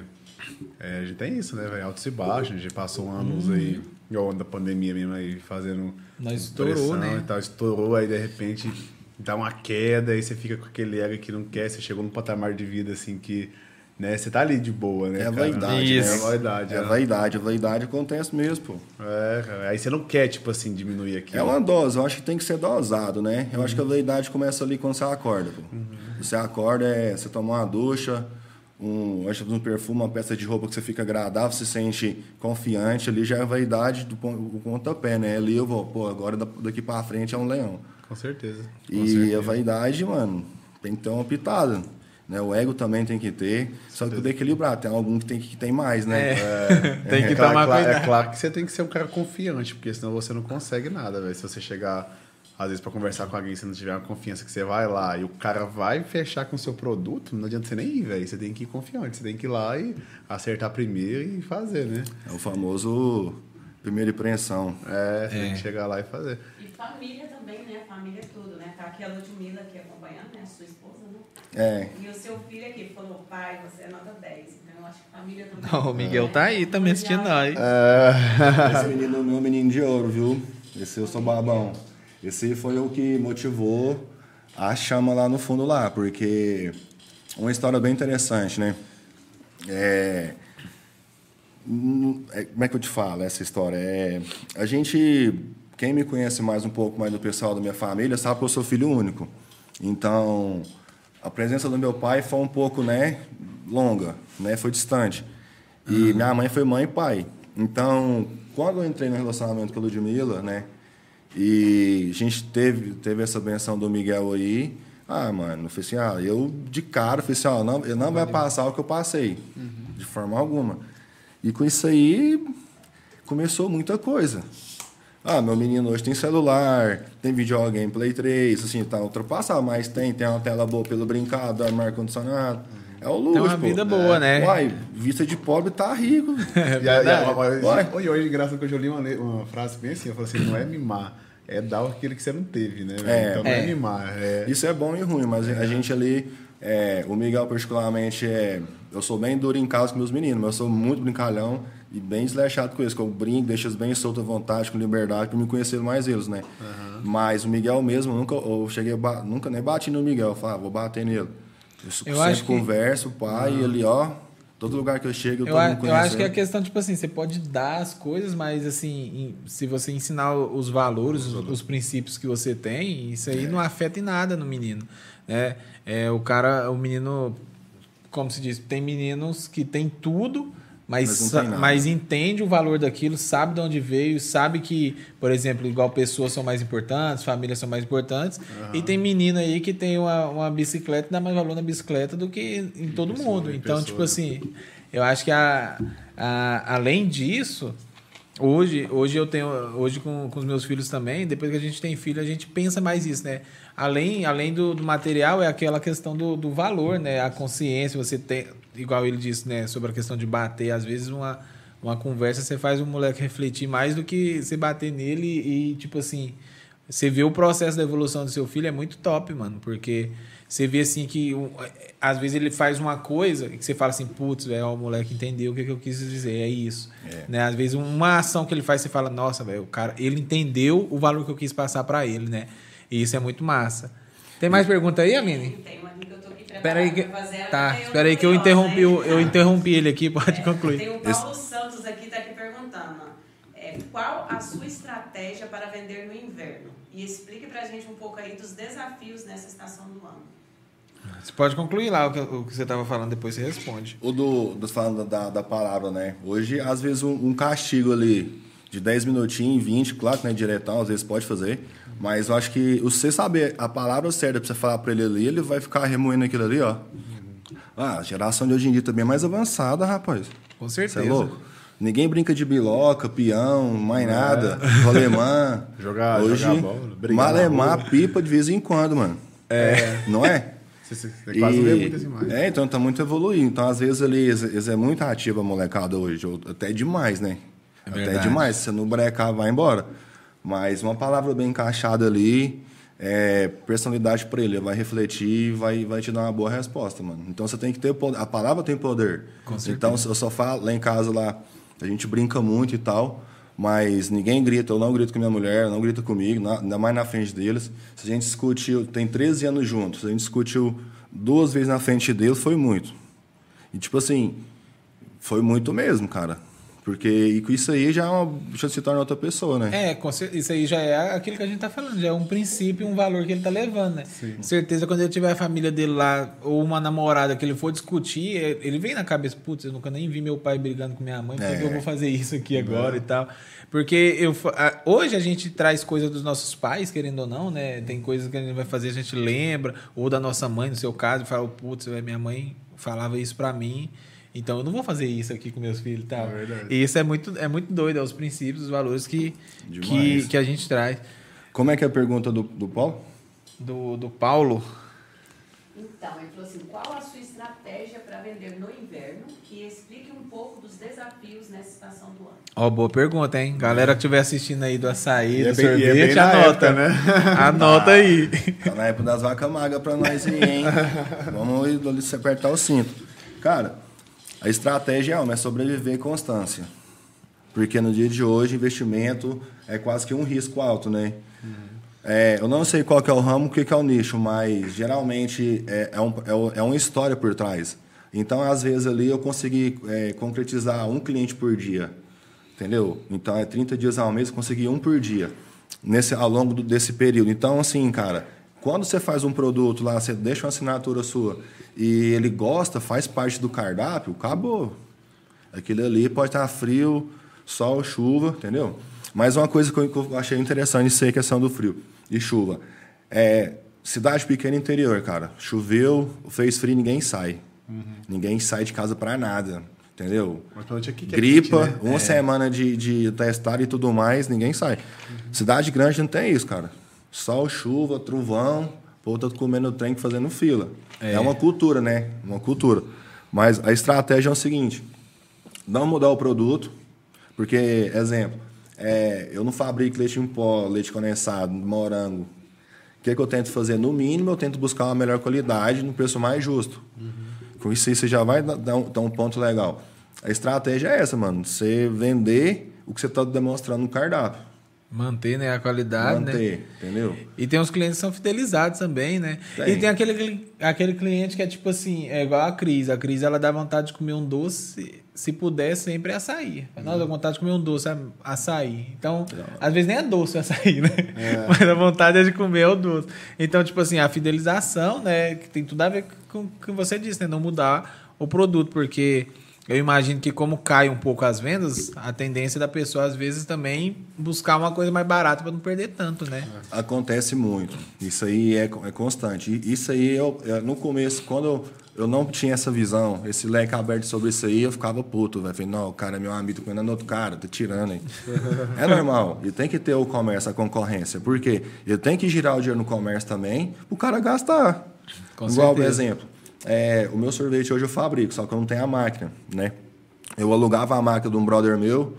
é, a gente tem isso, né, velho? Altos e baixos, a gente passou anos hum. aí, igual da pandemia mesmo aí, fazendo. Nós estourou, né? E tal, estourou, aí de repente dá uma queda, aí você fica com aquele ego que não quer, você chegou num patamar de vida assim que né? Você tá ali de boa, né? É a vaidade, né? É a vaidade. É a vaidade, a vaidade acontece mesmo, pô. É, cara. Aí você não quer, tipo assim, diminuir aqui. É uma dose, eu acho que tem que ser dosado, né? Eu uhum. acho que a vaidade começa ali quando você acorda, pô. Uhum. Você acorda, é você tomar uma ducha, um, acho um perfume, uma peça de roupa que você fica agradável, você se sente confiante, ali já é a vaidade do pontapé, né? Ali eu vou, pô, agora daqui pra frente é um leão. Com certeza. Com e certeza. a vaidade, mano, tem que ter uma pitada. Né? O ego também tem que ter, só que tudo equilibrar. Tem algum que tem que tem mais, né? É. É, tem que é, tomar claro, cuidado. É claro que você tem que ser um cara confiante, porque senão você não consegue nada, velho. Se você chegar, às vezes, para conversar com alguém, se não tiver uma confiança que você vai lá e o cara vai fechar com o seu produto, não adianta você nem ir, velho. Você tem que ir confiante, você tem que ir lá e acertar primeiro e fazer, né? É o famoso primeira impressão. É, você tem que é. chegar lá e fazer. E família também, né? Família é tudo, né? Tá aqui a Ludmilla aqui acompanhando, né? Sua esposa, né? É. E o seu filho aqui falou, pai, você é nota 10. Então eu acho que família também. Não, o Miguel tá aí também assistindo nós. É. Esse menino é meu menino de ouro, viu? Esse eu sou babão. Esse foi o que motivou a chama lá no fundo lá, porque uma história bem interessante, né? É, é, como é que eu te falo essa história? É, a gente, quem me conhece mais um pouco mais do pessoal da minha família, sabe que eu sou filho único. Então, a presença do meu pai foi um pouco, né, longa, né, foi distante. E uhum. minha mãe foi mãe e pai. Então, quando eu entrei no relacionamento com a Ludmilla, né, e a gente teve, teve essa benção do Miguel aí, ah, mano, eu falei assim, ah, eu de cara, falei assim, ó, não, eu não vai passar o que eu passei, uhum. de forma alguma. E com isso aí, começou muita coisa. Ah, meu menino hoje tem celular, tem videogame Play 3, assim, tá ultrapassado, mas tem, tem uma tela boa pelo brincado, ar-condicionado. É o luxo, Tem uma vida pô. boa, né? Uai, vista de pobre tá rico. É e, a, e, hoje, engraçado que eu li uma, uma frase bem assim, eu falei assim, não é mimar, é dar aquilo que você não teve, né? É, então não é, é mimar. É... Isso é bom e ruim, mas a gente ali, é, o Miguel particularmente, é, eu sou bem duro em casa com meus meninos, mas eu sou muito brincalhão. E bem desleixado com isso, que eu brinco, deixo eles bem soltos à vontade, com liberdade, para me conhecer mais eles, né? Uhum. Mas o Miguel mesmo, nunca, eu cheguei, nunca nem bati no Miguel, eu falava, ah, vou bater nele. Eu, eu sempre converso, que... pai, uhum. ele, ó, todo lugar que eu chego, eu, eu, eu acho que é a questão, tipo assim, você pode dar as coisas, mas assim, se você ensinar os valores, os, os princípios que você tem, isso aí é. não afeta em nada no menino. Né? É, o cara, o menino, como se diz, tem meninos que tem tudo mas, mas, mas, entende o valor daquilo, sabe de onde veio, sabe que, por exemplo, igual pessoas são mais importantes, famílias são mais importantes. Uhum. E tem menino aí que tem uma, uma bicicleta, dá mais valor na bicicleta do que em todo pessoa, mundo. Então, pessoa. tipo assim, eu acho que a, a, além disso, hoje, hoje eu tenho, hoje com, com os meus filhos também, depois que a gente tem filho, a gente pensa mais isso, né? Além, além do, do material, é aquela questão do, do valor, né? A consciência, você tem igual ele disse, né, sobre a questão de bater, às vezes uma, uma conversa você faz o moleque refletir mais do que você bater nele e, tipo assim, você vê o processo da evolução do seu filho é muito top, mano, porque você vê assim que às vezes ele faz uma coisa e que você fala assim, putz, velho, o moleque entendeu o que, que eu quis dizer, é isso. É. Né? Às vezes uma ação que ele faz, você fala, nossa, velho, o cara, ele entendeu o valor que eu quis passar para ele, né? E isso é muito massa. Tem mais pergunta aí, Amine? Tem Espera aí que tá, espera aí que eu interrompi, eu, eu interrompi ele aqui, pode é, concluir. Tem o Paulo Esse... Santos aqui tá aqui perguntando, é, qual a sua estratégia para vender no inverno? E explique para a gente um pouco aí dos desafios nessa estação do ano. Você pode concluir lá o que, o que você estava falando, depois você responde. O do, do falando da, da palavra, né? Hoje, às vezes, um, um castigo ali de 10 minutinhos, 20, claro que não é diretão, às vezes pode fazer. Mas eu acho que você saber a palavra certa para você falar para ele ali, ele vai ficar remoendo aquilo ali, ó. Ah, a geração de hoje em dia também é mais avançada, rapaz. Com certeza. Você é louco? Ninguém brinca de biloca, peão, mais nada, rolemã. Jogar, Hoje, jogar bola, malemar pipa de vez em quando, mano. É. Não é? Você, você, você quase vê muitas imagens. É, então tá muito evoluído. Então, às vezes, ali, eles, eles é muito ativa a molecada hoje. Até demais, né? até verdade. demais. Se você não brecar, vai embora. Mas uma palavra bem encaixada ali, é, personalidade para ele, vai refletir e vai, vai te dar uma boa resposta, mano. Então você tem que ter poder. A palavra tem poder. então eu só falo, lá em casa lá, a gente brinca muito e tal. Mas ninguém grita, eu não grito com minha mulher, não grita comigo, na- ainda mais na frente deles. Se a gente discutiu, tem 13 anos juntos, se a gente discutiu duas vezes na frente deles, foi muito. E tipo assim, foi muito mesmo, cara. Porque e com isso aí já, é uma, já se torna outra pessoa, né? É, isso aí já é aquilo que a gente tá falando, já é um princípio, um valor que ele tá levando, né? Com certeza, quando ele tiver a família dele lá, ou uma namorada que ele for discutir, é- ele vem na cabeça, putz, eu nunca nem vi meu pai brigando com minha mãe, por que que eu vou fazer isso aqui agora e tal? Porque eu, hoje a gente traz coisas dos nossos pais, querendo ou não, né? Tem coisas que a gente vai fazer, a gente lembra, ou da nossa mãe, no seu caso, e fala, putz, minha mãe falava isso pra mim. Então eu não vou fazer isso aqui com meus filhos e tal. É verdade. e isso é muito, é muito doido, é os princípios, os valores que, que, Demais. que a gente traz. Como é que é a pergunta do, do Paulo? Do, do Paulo, Então, ele falou assim, qual a sua estratégia para vender no inverno e explique um pouco dos desafios nessa estação do ano. ó, boa pergunta, hein? Galera que estiver assistindo aí do açaí, E do é bem- sorvete, é bem na anota. época, né? Anota aí. Tá na época das vacas magras pra nós aí, hein? Vamos ali se apertar o cinto. Cara, a estratégia é uma, é sobreviver e constância. Porque no dia de hoje, investimento é quase que um risco alto, né? É, eu não sei qual é o ramo, o que que é o nicho, mas geralmente é, é, um, é, é uma história por trás. Então, às vezes ali eu consegui é, concretizar um cliente por dia, entendeu? Então, é 30 dias ao mês, eu consegui um por dia, nesse, ao longo do- desse período. Então, assim, cara, quando você faz um produto lá, você deixa uma assinatura sua e ele gosta, faz parte do cardápio, acabou. Aquilo ali pode estar frio, sol, chuva, entendeu? Mas uma coisa que eu, achei interessante ser a questão do frio e chuva. É, cidade pequena interior, cara. Choveu, fez frio, ninguém sai. Ninguém sai de casa pra nada, entendeu? Mas aqui que é Gripa, quente, né? uma semana de, de testar e tudo mais, ninguém sai. Cidade grande não tem isso, cara. Sol, chuva, trovão, povo tá comendo trem fazendo fila. É. uma cultura, né? Uma cultura. Mas a estratégia é o seguinte: não mudar o produto, porque, exemplo, é, eu não fabrico leite em pó, leite condensado, morango. O que, que eu tento fazer? No mínimo, eu tento buscar uma melhor qualidade no preço mais justo. Com isso você já vai dar um, dar um ponto legal. A estratégia é essa, mano. Você vender o que você está demonstrando no cardápio. Manter né, a qualidade, né? Manter, entendeu? E tem uns clientes que são fidelizados também, né? Tem. E tem aquele, aquele cliente que é tipo assim, é igual a Cris. A Cris, ela dá vontade de comer um doce, se puder, sempre é açaí. Fala, Nossa, dá vontade de comer um doce, açaí. Então, às vezes nem é doce o açaí, né? Mas a vontade é de comer o doce. Então, tipo assim, a fidelização, né? Que tem tudo a ver com o que você disse, né? Não mudar o produto, porque... Eu imagino que como cai um pouco as vendas, a tendência da pessoa às vezes também buscar uma coisa mais barata para não perder tanto, né? Acontece muito. Isso aí é, é constante. Isso aí, eu, eu- no começo, quando eu, eu não tinha essa visão, esse leque aberto sobre isso aí, eu ficava puto. velho. Falei, não, o cara é meu amigo, tô comendo outro cara, tá tirando aí. é normal. E tem que ter o comércio, a concorrência. Por quê? Eu tenho que girar o dinheiro no comércio também, o cara gastar. Com Igual, por certeza. exemplo, é, o meu sorvete hoje eu fabrico, só que eu não tenho a máquina, né? Eu alugava a máquina de um brother meu,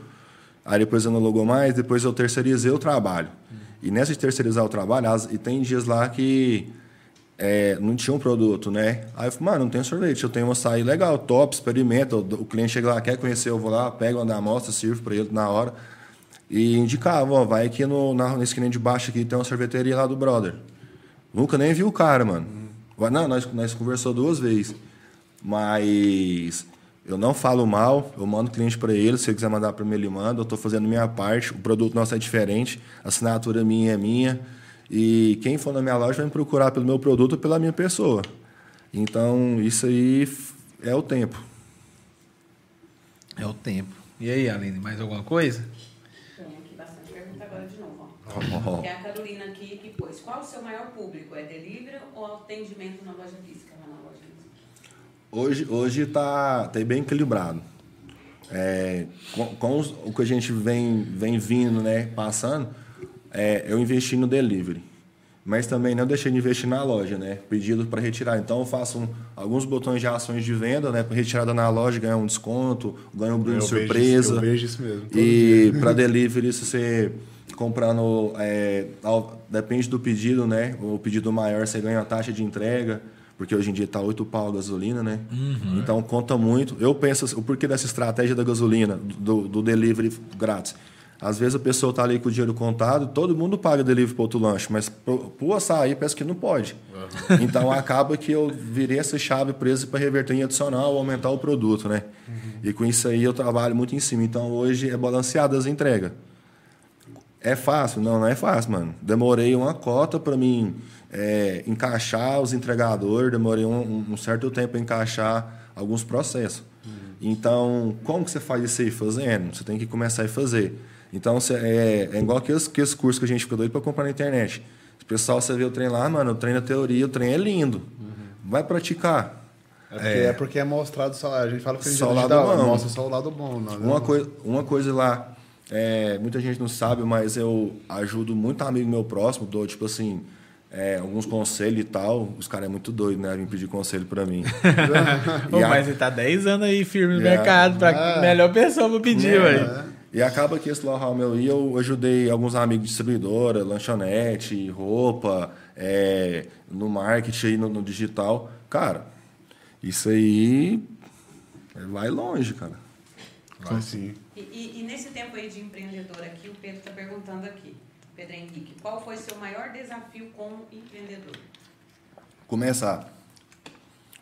aí depois eu não alugou mais, depois eu terceirizei o trabalho. E nessa de terceirizar o trabalho, as- e tem dias lá que é, não tinha um produto, né? Aí eu falei, mano, não tem sorvete, eu tenho um açaí legal, top, experimenta. O, o cliente chega lá, quer conhecer, eu vou lá, pego uma da amostra, sirvo para ele na hora. E indicava, ó, vai aqui no, na, na esquina de baixo aqui, tem uma sorveteria lá do brother. Nunca nem vi o cara, mano. Vai- Não, nós, nós conversou duas vezes. Mas eu não falo mal, eu mando cliente para ele, se ele quiser mandar para mim, ele manda. Eu estou fazendo minha parte, o produto nosso é diferente, a assinatura minha é minha. E quem for na minha loja vai me procurar pelo meu produto ou pela minha pessoa. Então, isso aí é o tempo. É o tempo. E aí, Aline, mais alguma coisa? Tem aqui bastante pergunta agora Ó. Tem a Carolina aqui que pôs. Qual o seu maior público? É delivery ou atendimento na loja física? Na loja? Hoje, hoje tá, tá bem equilibrado. é, com, com os, o que a gente vem, vem vindo, né, passando, é, eu investi no delivery. Mas também não deixei de investir na loja, né? Pedido para retirar. Então eu faço um, alguns botões de ações de venda, né? Para retirada na loja, ganhar um desconto, ganhar um brinde surpresa. eu vejo isso mesmo. E para delivery, se você comprando, é, depende do pedido, né? O pedido maior você ganha a taxa de entrega porque hoje em dia está 8 pau a gasolina, né? Uhum. Então conta muito. Eu penso o porquê dessa estratégia da gasolina, do, do delivery grátis. Às vezes a pessoa está ali com o dinheiro contado, todo mundo paga delivery para outro lanche, mas para o açaí parece que não pode. Uhum. Então acaba que eu virei essa chave presa para reverter em adicional, aumentar o produto, né? Uhum. E com isso aí eu trabalho muito em cima. Então hoje é balanceado as entregas. É fácil? Não, não é fácil, mano. Demorei uma cota para mim é, encaixar os entregadores, demorei um, um certo tempo para encaixar alguns processos. Uhum. Então, como que você faz isso aí fazendo? Você tem que começar a fazer. Então, é, é igual aqueles, aqueles cursos que a gente fica doido para comprar na internet. O pessoal, você vê o trem lá, mano, o trem na teoria, o trem é lindo. Uhum. Vai praticar. É porque é, é porque é mostrado só. A gente fala que a gente só o lado bom. mostra só o lado bom. Não, uma, coi uma coisa lá, é, muita gente não sabe, mas eu ajudo muito amigo meu próximo, dou tipo assim, é, alguns conselhos e tal. Os caras é muito doido, né? Vim pedir conselho pra mim. Pô, a... Mas você tá 10 anos aí firme no é. mercado, pra é. melhor pessoa pra pedir, é. E acaba que esse know-how meu aí, eu ajudei alguns amigos de distribuidora, lanchonete, roupa, é, no marketing aí, no, no, digital. Cara, isso aí vai longe, cara. Vai sim. E, e, e nesse tempo aí de empreendedor aqui, o Pedro está perguntando aqui. Pedro Henrique, qual foi seu maior desafio como empreendedor? Começar.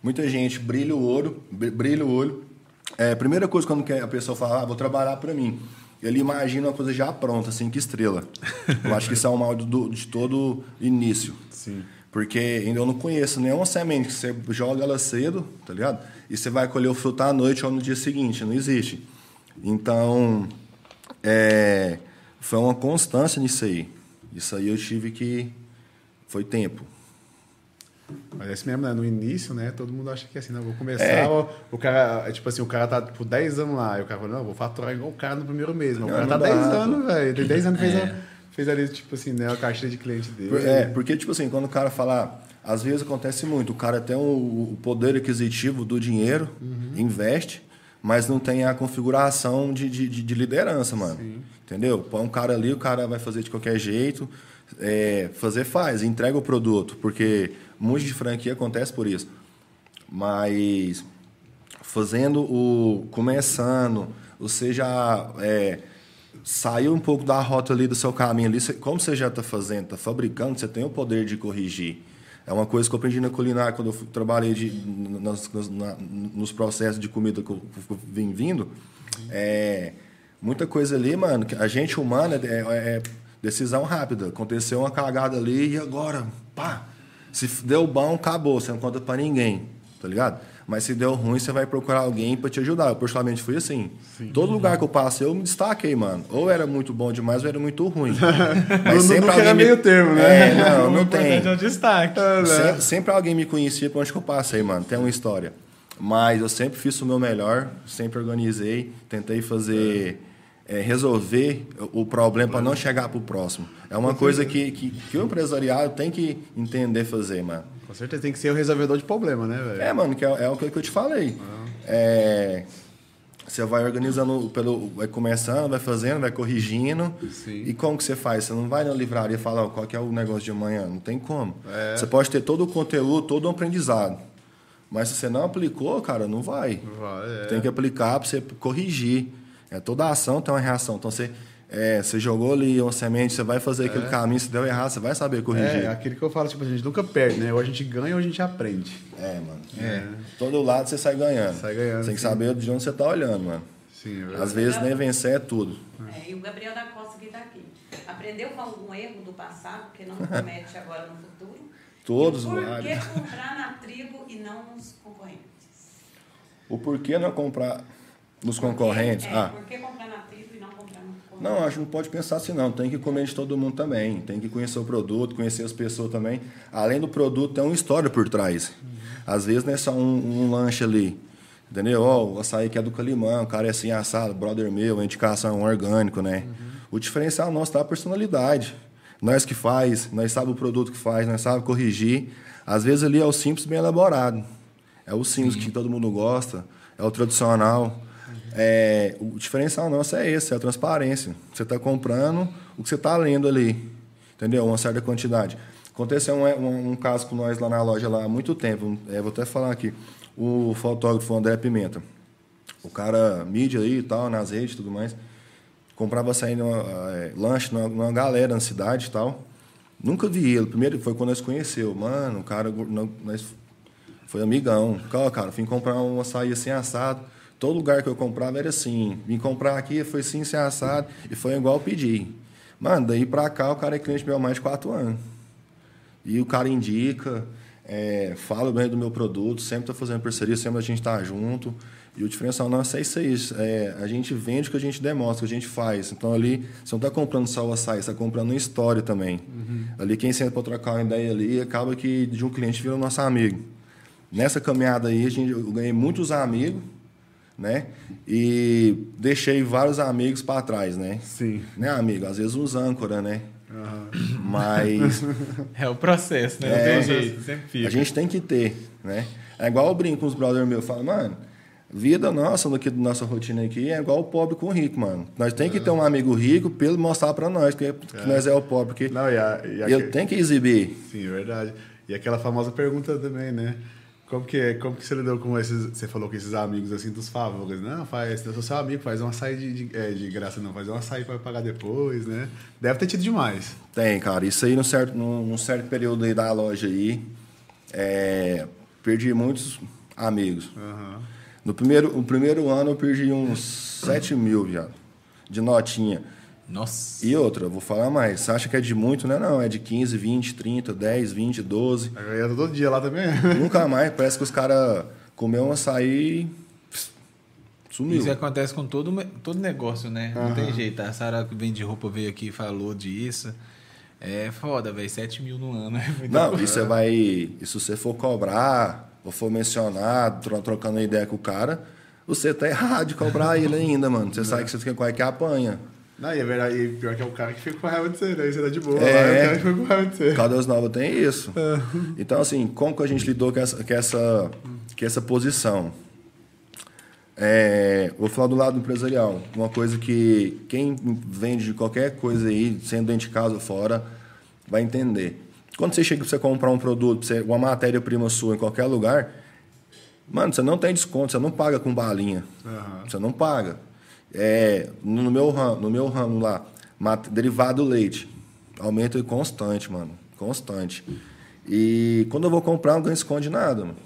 Muita gente brilha o olho, brilha o olho. É, primeira coisa quando a pessoa fala, ah, vou trabalhar para mim, ele imagina uma coisa já pronta, cinco estrelas. Eu acho que isso é um mal do, de todo início. Sim. Porque ainda eu não conheço nenhuma semente que você joga ela cedo, tá ligado? E você vai colher o fruto à noite ou no dia seguinte, não existe. Então, é, foi uma constância nisso aí. Isso aí eu tive que. Foi tempo. Mas é assim mesmo, né? No início, né? Todo mundo acha que é assim, não, vou começar. É. O, o, cara, é tipo assim, o cara tá por tipo, 10 anos lá. E o cara fala, não, vou faturar igual o cara no primeiro mês. Mas o cara tá 10 anos, velho. Tem 10 anos fez, é. fez ali, tipo assim, né? A caixa de cliente dele. É, porque, tipo assim, quando o cara fala. Às vezes acontece muito, o cara tem o, o poder aquisitivo do dinheiro, uhum. investe, mas não tem a configuração de, de, de liderança, mano. Sim. Entendeu? Põe um cara ali, o cara vai fazer de qualquer jeito. É, fazer faz, entrega o produto, porque muito de franquia acontece por isso. Mas fazendo o. começando, você já é, saiu um pouco da rota ali do seu caminho ali. Como você já está fazendo, está fabricando, você tem o poder de corrigir. É uma coisa que eu aprendi na culinária quando eu trabalhei de, nas, nas, na, nos processos de comida que eu, que eu vim vindo. É, muita coisa ali, mano, a gente humana é, é, decisão rápida. Aconteceu uma cagada ali e agora, pá. Se deu bom, acabou, você não conta para ninguém, tá ligado? Mas se deu ruim, você vai procurar alguém para te ajudar. Eu particularmente fui assim. Sim. Todo lugar que eu passei, eu me destaquei, mano. Ou era muito bom demais, ou era muito ruim. Mas sempre alguém era me... meio termo, né? É, não, não tem. É um destaque. sempre, sempre, alguém me conhecia por onde que eu passei, mano. Tem uma história. Mas eu sempre fiz o meu melhor, sempre organizei, tentei fazer... É, resolver o problema para não chegar para o próximo. É uma coisa que, que, que o empresariado tem que entender fazer, mano. Com certeza tem que ser o resolvedor de problema, né, velho? É, mano, que é, é, o que eu te falei. Ah. É, você vai organizando, pelo, vai começando, vai fazendo, vai corrigindo. Sim. E como que você faz? Você não vai na livraria e fala oh, qual que é o negócio de amanhã. Não tem como. É. Você pode ter todo o conteúdo, todo o aprendizado. Mas se você não aplicou, cara, não vai. vai é. Tem que aplicar para você corrigir. É, toda ação tem uma reação. Então você é, você jogou ali uma semente, você vai fazer aquele é. caminho, se deu errado, você vai saber corrigir. É, aquilo que eu falo, tipo, a gente nunca perde, né? Ou a gente ganha ou a gente aprende. É, mano. É. Todo lado você sai ganhando. Sai ganhando. Você tem que saber de onde você tá olhando, mano. Sim, é Às vezes nem vencer é tudo. É, e o Gabriel da Costa que tá aqui. Aprendeu com algum erro do passado, que não comete agora no futuro? Todos, e por que comprar na tribo e não nos concorrentes? O porquê não comprar nos concorrentes? É, ah. por que comprar na tribo e não comprar no concorrente? Não, acho que não pode pensar assim não. Tem que comer de todo mundo também. Tem que conhecer o produto, conhecer as pessoas também. Além do produto, tem uma história por trás. Uhum. Às vezes não é só um, um lanche ali. Entendeu? Ó, o açaí que é do Calimã, o cara é assim assado, brother meu, a indicação orgânico, né? Uhum. O diferencial nosso tá a personalidade. Nós que faz, nós sabe o produto que faz, nós sabe corrigir. Às vezes ali é o simples bem elaborado. É o simples Sim. que todo mundo gosta, é o tradicional. É, o diferencial nosso é esse, é a transparência. Você está comprando o que você está lendo ali, entendeu? Uma certa quantidade. Aconteceu um, um, um, caso com nós lá na loja lá há muito tempo. É, vou até falar aqui. O fotógrafo André Pimenta. O cara, mídia aí e tal, nas redes e tudo mais. Comprava saindo é, lanche numa, numa galera na cidade e tal. Nunca vi ele. Primeiro foi quando nós conheceu. Mano, o cara, nós foi amigão. Cara, cara, vim comprar um açaí assim assado. Todo lugar que eu comprava era assim. Vim comprar aqui, foi assim, assim assado. E foi igual eu pedi. Mano, daí pra cá o cara é cliente meu há mais de quatro anos. E o cara indica, é, fala bem do meu produto, sempre tá fazendo parceria, sempre a gente tá junto. E o diferencial nosso é isso aí. É, a gente vende o que a gente demonstra, o que a gente faz. Então ali, você não está comprando só o açaí, você está comprando uma história também. Uhum. Ali, quem senta para trocar uma ideia ali, acaba que de um cliente vira nosso amigo. Nessa caminhada aí, a gente, eu ganhei muitos amigos, né? E deixei vários amigos para trás, né? Sim. Né, amigo? Às vezes os âncora, né? Uhum. Mas. É o processo, né? É, tem jeito, sempre fica. A gente tem que ter, né? É igual eu brinco com os brothers meus, falo, mano, vida nossa, daqui da nossa rotina aqui, é igual o pobre com o rico, mano. Nós tem que ter um amigo rico ele mostrar para nós que, que é. nós é o pobre. Porque Não, e a, e a ele que... tem que exibir. Sim, é verdade. E aquela famosa pergunta também, né? Como que, é, como que você lidou com esses. Você falou com esses amigos assim dos favores? Não, faz, eu sou seu amigo, faz um açaí de, de, é, de graça, não, faz um açaí para pagar depois, né? Deve ter tido demais. Tem, cara. Isso aí num certo, num, num certo período aí da loja aí. É, perdi muitos amigos. Uhum. No primeiro, no primeiro ano eu perdi uns 7 mil, viado. De notinha. Nossa. E outra, vou falar mais. Você acha que é de muito, né? Não, é de 15, 20, 30, 10, 20, 12. Eu ia todo dia lá também. Nunca mais. Parece que os caras comeu um açaí. Sumiu. Isso acontece com todo, todo negócio, né? Uhum. Não tem jeito. A Sara que vende roupa veio aqui e falou disso. É foda, velho. 7 mil no ano. É Não, e você vai. E se você for cobrar, ou for mencionar, trocando ideia com o cara, você tá errado de cobrar ele ainda, mano. Você sabe que você quer que apanha. Não, e é verdade, e pior que é o cara que fica com raiva de você, né? Você tá de boa, é, lá, é o cara que fica com raiva de você. Caldas Nova tem isso. É. Então, assim, como que a gente lidou com essa, com essa, com essa posição? É, vou falar do lado empresarial. Uma coisa que quem vende de qualquer coisa aí, sendo dentro de casa ou fora, vai entender. Quando você chega para você comprar um produto, uma matéria-prima sua em qualquer lugar, mano, você não tem desconto, você não paga com balinha. Uhum. Você não paga. É, no, meu ramo, no meu ramo lá, derivado leite, aumento constante, mano. Constante. E quando eu vou comprar, não ganho esconde nada, mano.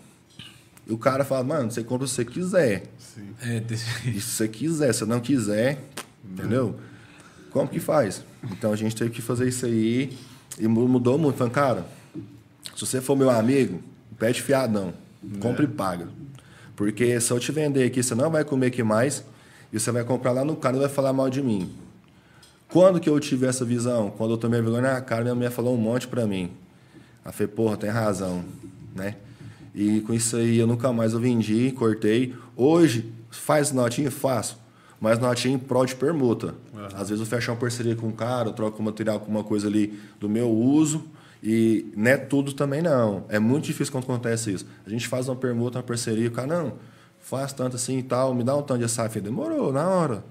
E o cara fala, mano, você compra se você quiser. Sim. É, se você quiser, se não quiser, entendeu? Como que faz? Então a gente teve que fazer isso aí e mudou muito. Falando, cara, se você for meu amigo, pede fiadão. Compre é. e paga. Porque se eu te vender aqui, você não vai comer aqui mais e você vai comprar lá no cara e vai falar mal de mim. Quando que eu tive essa visão? Quando eu tomei vergonha na cara, minha mulher falou um monte pra mim. Ela falei, porra, tem razão, né? E com isso aí eu nunca mais eu vendi, cortei. Hoje, faz notinha? Faço. Mas notinha em prol de permuta. Uhum. Às vezes eu fecho uma parceria com um cara, eu troco material com uma coisa ali do meu uso. E não é tudo também não. É muito difícil quando acontece isso. A gente faz uma permuta, uma parceria, o cara, não, faz tanto assim e tal, me dá um tanto de açaí. Demorou, na hora.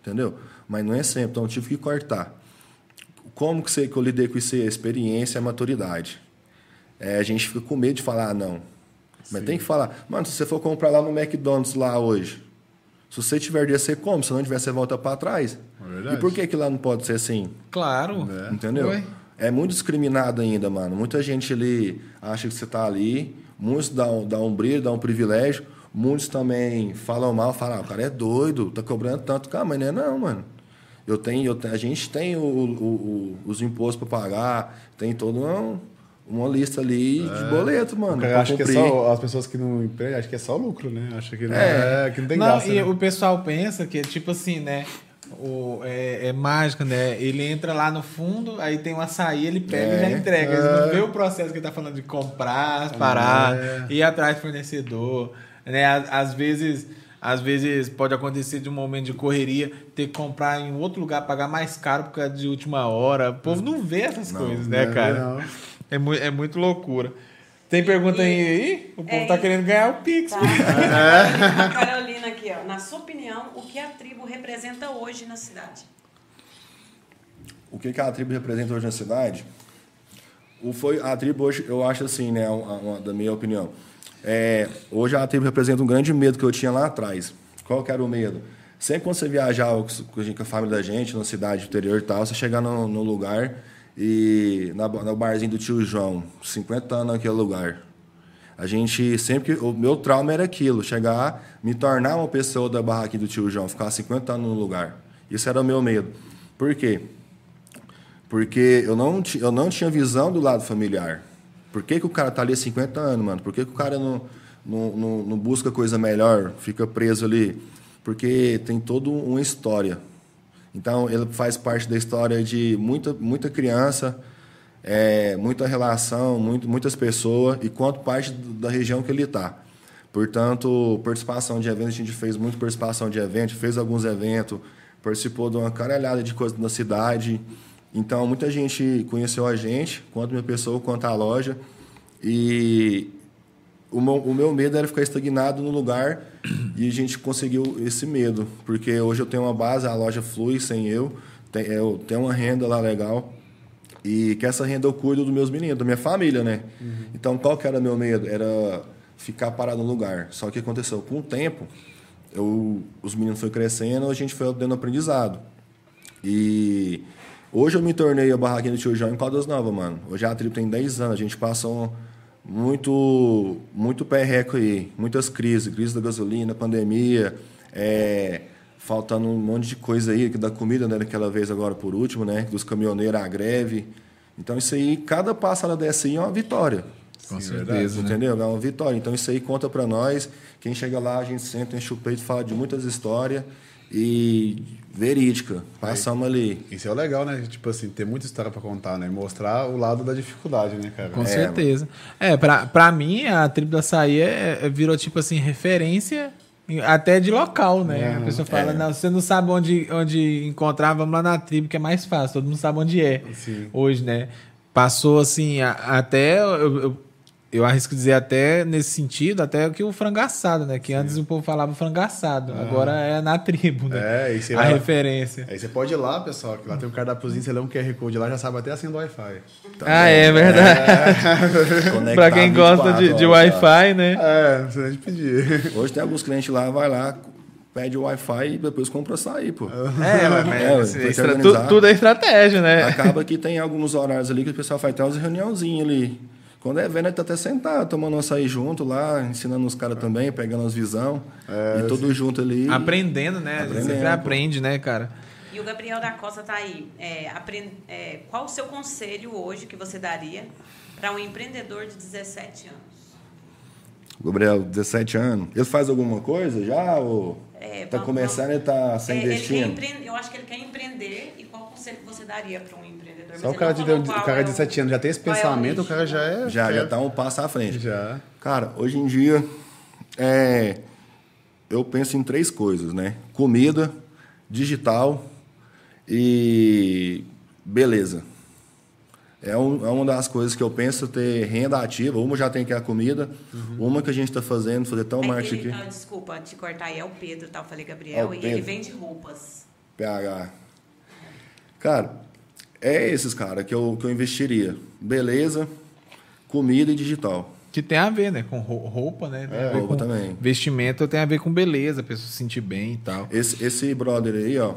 Entendeu? Mas não é sempre, então eu tive que cortar. Como que, você, que eu lidei com isso aí? A experiência, a maturidade. É, a gente fica com medo de falar ah, não. Mas Sim. tem que falar. Mano, se você for comprar lá no McDonald's lá hoje, se você tiver dia, você come. Se não tiver, você volta para trás. É e por que, que lá não pode ser assim? Claro. É. Entendeu? Oi. É muito discriminado ainda, mano. Muita gente ali acha que você tá ali. Muitos dão, dão um brilho, dão um privilégio. Muitos também falam mal, falam, ah, o cara é doido, tá cobrando tanto. Cara, mas não é não, mano. Eu tenho, eu tenho a gente tem o, o, o, os impostos para pagar, tem todo um, uma lista ali é. de boleto, mano. Eu acho cumprir. que é só as pessoas que não empregam, acho que é só lucro, né? Acho que não, é. é que não tem não, graça. E né? o pessoal pensa que, tipo assim, né? O, é, é, mágica, né? Ele entra lá no fundo, aí tem um açaí, ele pega é, e já entrega. Ele não é. vê o processo que ele tá falando de comprar, parar, é. ir atrás do fornecedor. Né? Às vezes, às vezes pode acontecer de um momento de correria, ter que comprar em outro lugar, pagar mais caro por causa de última hora. O povo não vê essas Não, coisas, né, não, cara? não. É, mu é muito loucura. Tem pergunta aí? aí? O povo É, tá querendo ganhar o Pix. Tá. A Carolina aqui, ó. Na sua opinião, o que a tribo representa hoje na cidade? O que, que a tribo representa hoje na cidade? O foi, a tribo hoje, eu acho assim, né, uma, uma- da minha opinião. É, hoje a tribo representa um grande medo que eu tinha lá atrás. Qual que era o medo? Sempre quando você viajava com a família da gente, na cidade interior e tal, você chegar no, no lugar e na, no barzinho do tio João, 50 anos naquele lugar. A gente sempre. O meu trauma era aquilo, chegar, me tornar uma pessoa da barraquinha do tio João, ficar 50 anos no lugar. Isso era o meu medo. Por quê? Porque eu não, eu não tinha visão do lado familiar. Por que, que o cara tá ali há 50 anos, mano? Por que, que o cara não, não, não, não busca coisa melhor, fica preso ali? Porque tem toda uma história. Então, ele faz parte da história de muita, muita criança, é, muita relação, muito, muitas pessoas, e quanto parte da região que ele está. Portanto, participação de eventos, a gente fez muita participação de eventos, fez alguns eventos, participou de uma caralhada de coisas na cidade. Então, muita gente conheceu a gente, quanto minha pessoa, quanto a loja. E o meu, o meu medo era ficar estagnado no lugar e a gente conseguiu esse medo, porque hoje eu tenho uma base, a loja flui sem eu, tem- eu tenho uma renda lá legal e que essa renda eu cuido dos meus meninos, da minha família, né? Então, qual que era meu medo? Era ficar parado no lugar. Só que aconteceu com o tempo, eu, os meninos foram crescendo, a gente foi dando aprendizado. E hoje eu me tornei a barraquinha do Tio João em Caldas Novas, mano. Hoje a tribo tem 10 anos, a gente passou muito muito perreco aí, muitas crises, crise da gasolina, pandemia, é, faltando um monte de coisa aí, que da comida, né, daquela vez agora por último, né, dos caminhoneiros, a greve. Então isso aí, cada passada dessa aí é uma vitória. Com Sim, certeza, né? Entendeu? É uma vitória. Então isso aí conta pra nós. Quem chega lá, a gente senta, enche o peito, fala de muitas histórias e verídica. Passamos ali. Isso é o legal, né? Tipo assim, ter muita história pra contar, né? Mostrar o lado da dificuldade, né, cara? Com É, certeza. É, pra, pra mim, a tribo da açaí é, é- virou, tipo assim, referência até de local, né? a pessoa fala, é. não, você não sabe onde, onde encontrar, vamos lá na tribo, que é mais fácil, todo mundo sabe onde é. Sim. Hoje, né? Passou, assim, a- até... Eu, eu, eu arrisco dizer até nesse sentido, até que o frangaçado, né? Que antes o povo falava frangaçado, agora é na tribo, né? É, e a vai- referência. Aí você pode ir lá, pessoal, que lá tem um cardápiozinho, você lê um QR Code lá, já sabe até a senha do Wi-Fi. Ah, é verdade. Conectar pra quem gosta 24 de, de? Wi-Fi, né? É, não precisa nem pedir. Hoje tem alguns clientes lá, vai lá, pede o Wi-Fi e depois compra açaí, pô. É, mas É, mas foi se estra- tu- organizar. tudo é estratégia, né? Acaba que tem alguns horários ali que o pessoal faz até umas reuniãozinhas ali. Quando é vendo, tá até sentado, tomando um açaí junto lá, ensinando os caras também, pegando as visão. e tudo junto ali. Aprendendo, né? A gente Aprendendo, sempre aprende, né, cara? E o Gabriel da Costa tá aí. É, apren- é, qual o seu conselho hoje que você daria para um empreendedor de 17 anos? Gabriel, 17 anos. Ele faz alguma coisa já? Ou É, tá começando e tá sem É, ele destino? empre- Eu acho que ele quer empreender. E qual conselho que você daria para um empreendedor? Só o cara, ele de, o cara é de o- 17 anos já tem esse qual é o pensamento, o cara já é. Já, já tá um passo à frente. Já. Cara, hoje em dia, é, eu penso em três coisas, né? Comida, digital e beleza. É, um- é uma das coisas que eu penso ter renda ativa. Uma já tem que é a comida, uma que a gente está fazendo, fazer tão É marketing aqui. ah, desculpa te cortar aí, é o Pedro, tá? Eu falei Gabriel, É e ele vende roupas. PH. Cara, é esses, cara, que eu, que eu investiria. Beleza, comida e digital. Que tem a ver, né? Com rou- roupa, né? Tem ver roupa com também. Vestimento tem a ver com beleza, a pessoa se sentir bem e tal. Esse, esse brother aí, ó,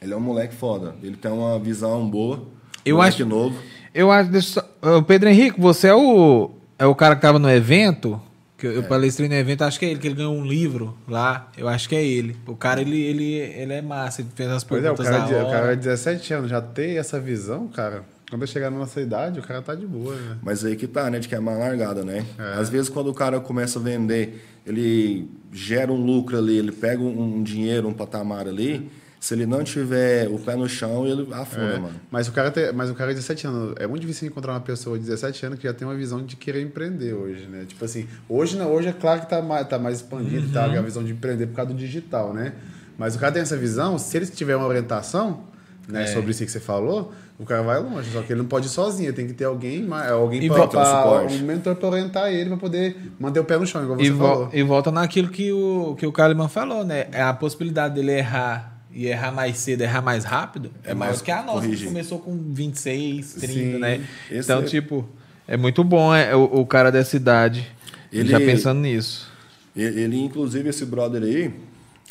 ele é um moleque foda. Ele tem uma visão boa. Eu moleque acho- novo. Eu acho. deixa eu Ô, Pedro Henrique, você é o. É o cara que tava no evento? Que eu, eu palestrei no evento, acho que é ele, que ele ganhou um livro lá. Eu acho que é ele. O cara, ele, ele, ele é massa, ele fez as Pois é, o perguntas cara, da de, o cara de 17 anos já tem essa visão, cara. Quando eu chegar na nossa idade, o cara tá de boa, né? Mas aí que tá, né? De que é uma largada, né? É. Às vezes, quando o cara começa a vender, ele gera um lucro ali, ele pega um, um dinheiro, um patamar ali. Se ele não tiver o pé no chão, ele afunda, É, mano. Mas o cara tem, mas o cara de 17 anos, é muito difícil encontrar uma pessoa de 17 anos que já tem uma visão de querer empreender hoje, né? Tipo assim, hoje não, hoje é claro que tá mais, tá mais expandido, tá, a visão de empreender por causa do digital, né? Mas o cara tem essa visão, se ele tiver uma orientação, né, É. sobre isso que você falou, o cara vai longe, só que ele não pode ir sozinho, tem que ter alguém, ma- alguém E suporte. um mentor para orientar ele para poder manter o pé no chão, igual E, você vo- falou. e volta naquilo que o, que o Kalimann falou, né? É A possibilidade dele errar e errar mais cedo, errar mais rápido, é, maior mais do que a nossa, que corrigir. começou com 26, 30, Sim. né? Então, é- tipo, é muito bom é, o, o cara dessa idade Ele- já pensando nisso. Ele, ele, inclusive, esse brother aí,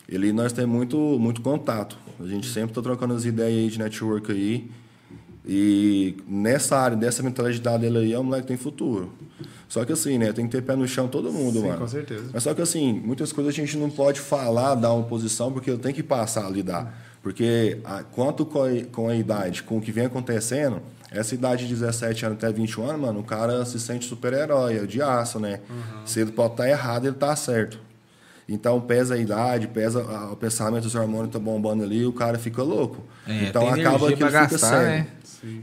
ele, nós temos muito, muito contato. A gente sempre tá trocando as ideias aí de network aí. E nessa área, dessa mentalidade dele aí, é um moleque que tem futuro. Só que assim, né? Tem que ter pé no chão todo mundo, Sim, mano. com certeza. Mas só que assim, muitas coisas a gente não pode falar, dar uma posição, porque eu tenho que passar a lidar. Porque a, quanto com a, com a idade, com o que vem acontecendo, essa idade de 17 anos até 21 anos, mano, o cara se sente super-herói, é de aço, né? Uhum. Se ele pode estar errado, ele tá certo. Então pesa a idade, pesa o pensamento, os hormônios estão bombando ali, o cara fica louco. É, então acaba que ele fica gastar, sério. né?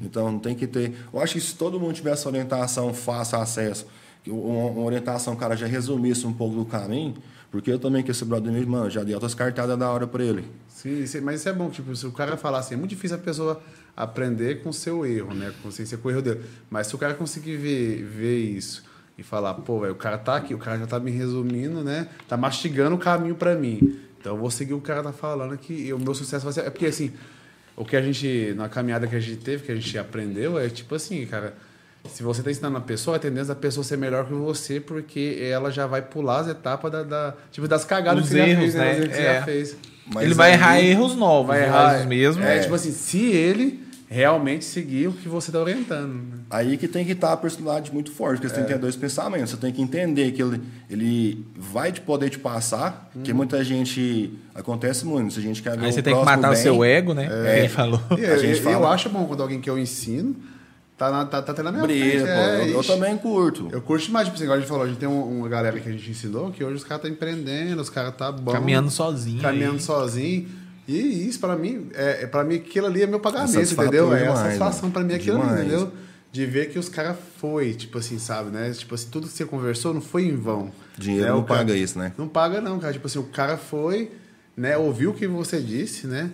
Então não tem que ter. Eu acho que se todo mundo tivesse orientação, fácil acesso, que uma, orientação, o cara já resumisse um pouco do caminho, porque eu também, que esse brother mesmo, mano, já dei outras cartadas da hora pra ele. Sim, mas isso é bom, tipo, se o cara falar assim, é muito difícil a pessoa aprender com o seu erro, né? Ser com o erro dele. Mas se o cara conseguir ver, ver isso e falar, pô, velho, o cara tá aqui, o cara já tá me resumindo, né? Tá mastigando o caminho pra mim. Então eu vou seguir o cara tá falando que o meu sucesso vai ser. É porque assim, o que a gente, na caminhada que a gente teve, que a gente aprendeu, é tipo assim, cara. Se você está ensinando a pessoa, a tendência da pessoa ser melhor que você, porque ela já vai pular as etapas da, da- tipo, das cagadas Os que você já erros, fez, né? Erros você É. já fez. Mas ele vai aí- errar erros novos, Vai mas errar os mesmos. É, tipo assim, se ele realmente seguir o que você está orientando. né? Aí que tem que estar a personalidade muito forte, porque você tem que ter dois pensamentos. Você tem que entender que ele, ele vai te poder te passar, que muita gente. Acontece muito. Se a gente quer ver Aí o você tem que matar o bem, seu ego, né? É. Ele falou. E A eu, gente eu- fala- eu acho bom quando alguém que eu ensino tá, na, tá, tá até na minha Brilha, frente. pô. é, eu, eu também curto. Eu curto demais, tipo assim, igual a gente falou, a gente tem um- uma galera que a gente ensinou que hoje os caras estão empreendendo, os caras tá bom. Caminhando sozinho. Caminhando aí. sozinho. E isso, pra mim, é, é, pra mim, aquilo ali é meu pagamento, satisfatório entendeu? É a satisfação pra mim aquilo ali, Demais. entendeu? De ver que os caras foi, tipo assim, sabe, né? Tipo assim, tudo que você conversou não foi em vão. Dinheiro né? não cara- paga isso, né? Não paga não, cara. Tipo assim, o cara foi, né? Ouviu o que você disse, né?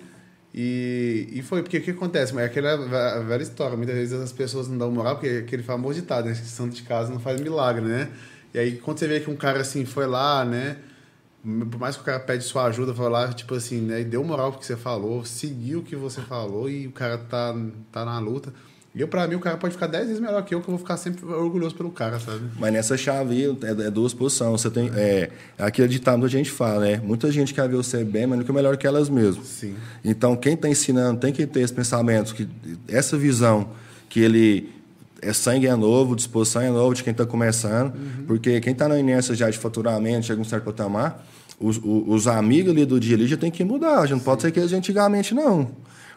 E, e foi, porque o que acontece? É aquela ve- velha história. Muitas vezes as pessoas não dão moral, porque é aquele famoso ditado, né? Santo de casa não faz milagre, né? E aí, quando você vê que um cara assim foi lá, né? Por mais que o cara pede sua ajuda, foi lá, tipo assim, né? E deu moral pro que você falou, seguiu o que você falou e o cara tá, tá na luta. E eu, pra mim, o cara pode ficar 10 vezes melhor que eu, que eu vou ficar sempre orgulhoso pelo cara, sabe? Mas nessa chave é, é duas posições. Você tem. É, é aquele ditado que a gente fala, né? Muita gente quer ver você bem, mas nunca melhor que elas mesmas. Sim. Então, quem está ensinando tem que ter esse pensamento, que, essa visão, que ele é sangue é novo, disposição é novo de quem está começando, porque quem está na inércia já de faturamento, chega um certo patamar, os, os, os amigos ali do dia ali já tem que mudar, já não pode ser aqueles de antigamente, não.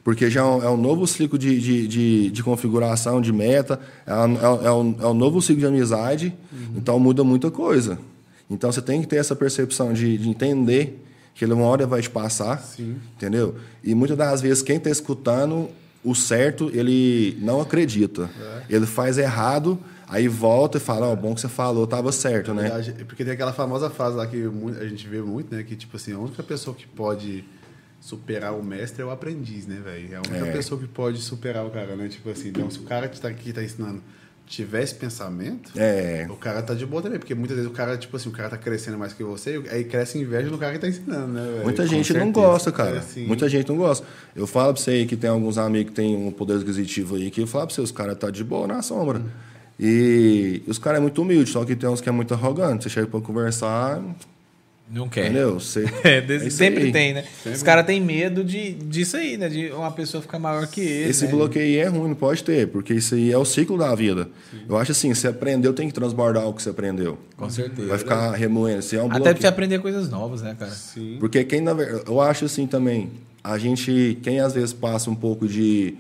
Porque já é um, é um novo ciclo de, de, de, de configuração, de meta, é um, é um- é um, é um novo ciclo de amizade, então muda muita coisa. Então você tem que ter essa percepção de, de entender que ele uma hora vai te passar, entendeu? E muitas das vezes quem está escutando o certo, ele não acredita. Ele faz errado, aí volta e fala, ó, bom que você falou, tava certo, né? Verdade, é Porque tem aquela famosa frase lá que a gente vê muito, né? Que, tipo assim, a única pessoa que pode superar o mestre é o aprendiz, né, velho? É a única É. pessoa que pode superar o cara, né? Tipo assim, então se o cara que tá aqui tá ensinando tiver esse pensamento, É. o cara tá de boa também. Porque muitas vezes o cara, tipo assim, o cara tá crescendo mais que você, aí cresce inveja no cara que tá ensinando, né, velho? Muita Com gente não certeza. gosta, cara. É, sim. Muita gente não gosta. Eu falo pra você aí que tem alguns amigos que tem um poder aquisitivo aí, que eu falo pra você, os caras tá de boa na sombra. E os caras é muito humilde, só que tem uns que é muito arrogante. Você chega pra conversar, Não quer. entendeu? Você, É, desse- é isso sempre aí. tem, né? Os caras têm medo de, disso aí, né? De uma pessoa ficar maior que ele. Esse né? bloqueio é ruim, não pode ter, porque isso aí é o ciclo da vida. Eu acho assim, você aprendeu, tem que transbordar o que você aprendeu. Com certeza. Vai ficar remoendo. Se é um Até pra bloqueio. você aprender coisas novas, né, cara? Sim. Porque quem na ver- eu acho assim também, a gente, quem às vezes passa um pouco de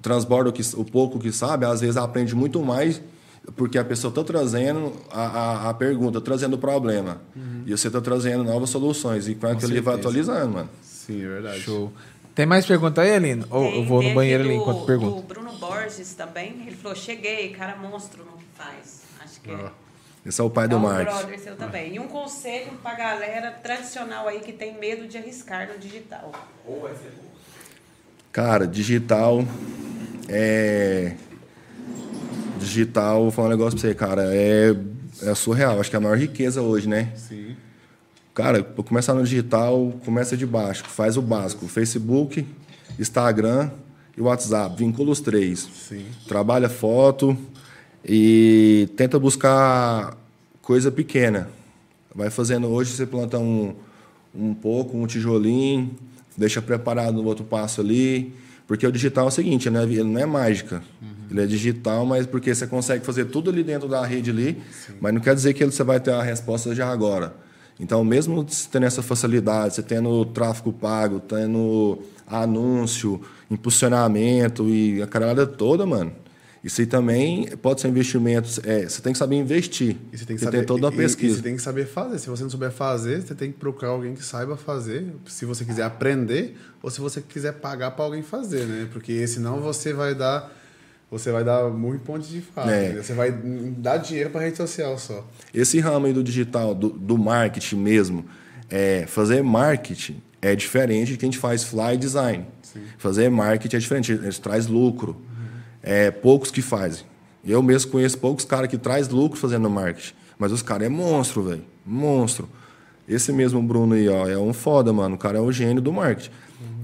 transborda o, que, o pouco que sabe, às vezes aprende muito mais porque a pessoa está trazendo a, a, a pergunta, trazendo o problema. E você está trazendo novas soluções. E aquilo ele vai atualizando, mano. Sim, é verdade. Show. Tem mais pergunta aí, Aline? Ou eu vou no banheiro ali enquanto pergunta? O Bruno Borges também, ele falou, cheguei, cara monstro no que faz. Acho que é. Esse é o pai do É um marketing. brother seu também. E um conselho pra galera tradicional aí que tem medo de arriscar no digital. Cara, digital é. Digital, vou falar um negócio pra você, cara. É, é surreal. Acho que é a maior riqueza hoje, né? Sim. Cara, começar no digital, começa de baixo. Faz o básico. Facebook, Instagram e WhatsApp. Vincula os três. Sim. Trabalha foto e tenta buscar coisa pequena. Vai fazendo hoje, você planta um, um pouco, um tijolinho, deixa preparado no outro passo ali. Porque o digital é o seguinte, né? ele não é mágica. Ele é digital, mas porque você consegue fazer tudo ali dentro da rede ali, mas não quer dizer que você vai ter a resposta já agora. Então, mesmo você tendo essa facilidade, você tendo tráfego pago, tendo anúncio, impulsionamento e a caralhada toda, mano. Isso aí também pode ser investimento. É, você tem que saber investir. E você tem que Porque saber tem toda uma e- pesquisa. E, você tem que saber fazer. Se você não souber fazer, você tem que procurar alguém que saiba fazer. Se você quiser aprender ou se você quiser pagar para alguém fazer, né? Porque senão você vai dar você vai dar muito ponto de fato. É. Você vai dar dinheiro para rede social só. Esse ramo aí do digital, do, do marketing mesmo, é, fazer marketing é diferente de quem faz fly design. Fazer marketing é diferente, eles traz lucro. É, poucos que fazem. Eu mesmo conheço poucos caras que traz lucro fazendo marketing. Mas os caras é monstro, velho. Monstro. Esse mesmo Bruno aí, ó, é um foda, mano. O cara é um gênio do marketing.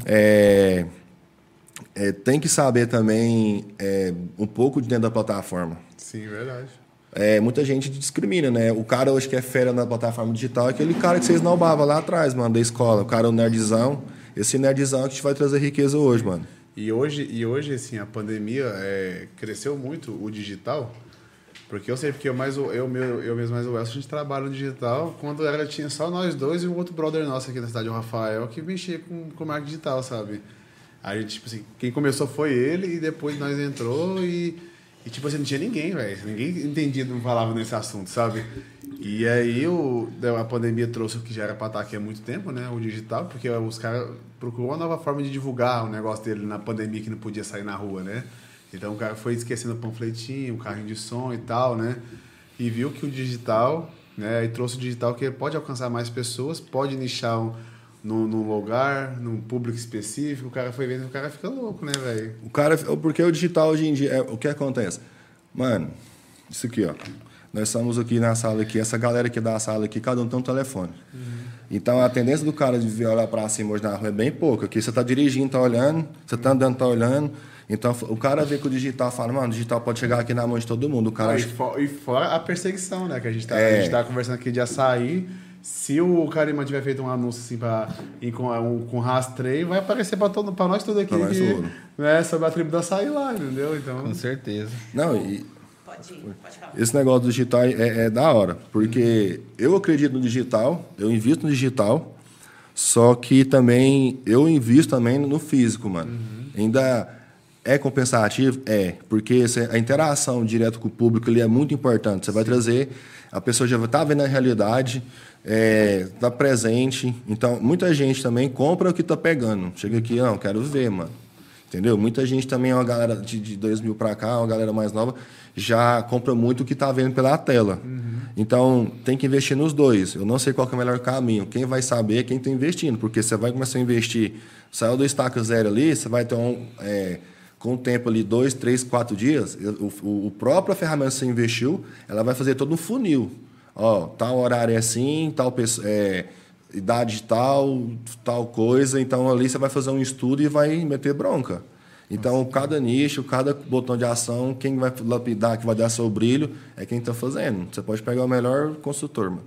É, é, tem que saber também é, um pouco de dentro da plataforma. Sim, verdade. É, muita gente discrimina, né? O cara hoje que é fera na plataforma digital é aquele cara que vocês não lá atrás, mano, da escola. O cara é o nerdzão. Esse nerdzão é que te vai trazer riqueza hoje, mano. E hoje, e hoje assim, a pandemia é, cresceu muito o digital. Porque eu sei, porque eu, mais, eu, meu, eu mesmo mais o Elcio, a gente trabalha no digital. Quando era, tinha só nós dois e um outro brother nosso aqui na cidade, o Rafael, que mexia com, com marketing digital, sabe? A gente, tipo assim, quem começou foi ele e depois nós entrou e, e tipo assim, não tinha ninguém, velho. Ninguém entendia, não falava nesse assunto, sabe? E aí o, a pandemia trouxe o que já era pra estar aqui há muito tempo, né? O digital, porque os caras procurou uma nova forma de divulgar o negócio dele na pandemia que não podia sair na rua, né? Então o cara foi esquecendo o panfletinho, o carrinho de som e tal, né? E viu que o digital, né? E trouxe o digital que pode alcançar mais pessoas, pode nichar um, num, num lugar, num público específico. O cara foi vendo, o cara fica louco, né, velho? O cara, porque o digital hoje em dia, é, o que acontece? Mano, isso aqui, ó. Nós estamos aqui na sala aqui, essa galera aqui da sala aqui, cada um tem um telefone. Então a tendência do cara de olhar para cima hoje na rua é bem pouca. Aqui você tá dirigindo, tá olhando, você tá andando, tá olhando. Então o cara vê que o digital fala, mano, o digital pode chegar aqui na mão de todo mundo. O cara e, e fora a perseguição, né? Que a gente tá, É. a gente tá conversando aqui de açaí. Se o Carima tiver feito um anúncio assim pra, ir com, um, com rastreio, vai aparecer pra, todo, pra nós tudo aqui. Pra nós que, né, sobre a tribo do açaí lá, entendeu? Então, Com certeza. Não, e Pode ir, pode falar. esse negócio do digital é, é da hora. Porque eu acredito no digital, eu invisto no digital, só que também eu invisto também no físico, mano. Ainda é compensativo? É. Porque a interação direto com o público ele é muito importante. Você vai trazer, a pessoa já está vendo a realidade, está presente. Então, muita gente também compra o que está pegando. Chega aqui, não, quero ver, mano. Entendeu? Muita gente também, uma galera de, de 2000 para cá, uma galera mais nova, já compra muito o que está vendo pela tela. Então, tem que investir nos dois. Eu não sei qual é o melhor caminho. Quem vai saber é quem está investindo, porque você vai começar a investir, saiu do estaca zero ali, você vai ter um. é, com o tempo ali, dois, três, quatro dias, o, o, o própria ferramenta que você investiu, ela vai fazer todo um funil. Ó, tal horário é assim, tal pessoa. É, idade tal, tal coisa, então ali você vai fazer um estudo e vai meter bronca. Então, cada nicho, cada botão de ação, quem vai lapidar, que vai dar seu brilho, é quem está fazendo. Você pode pegar o melhor consultor, mano.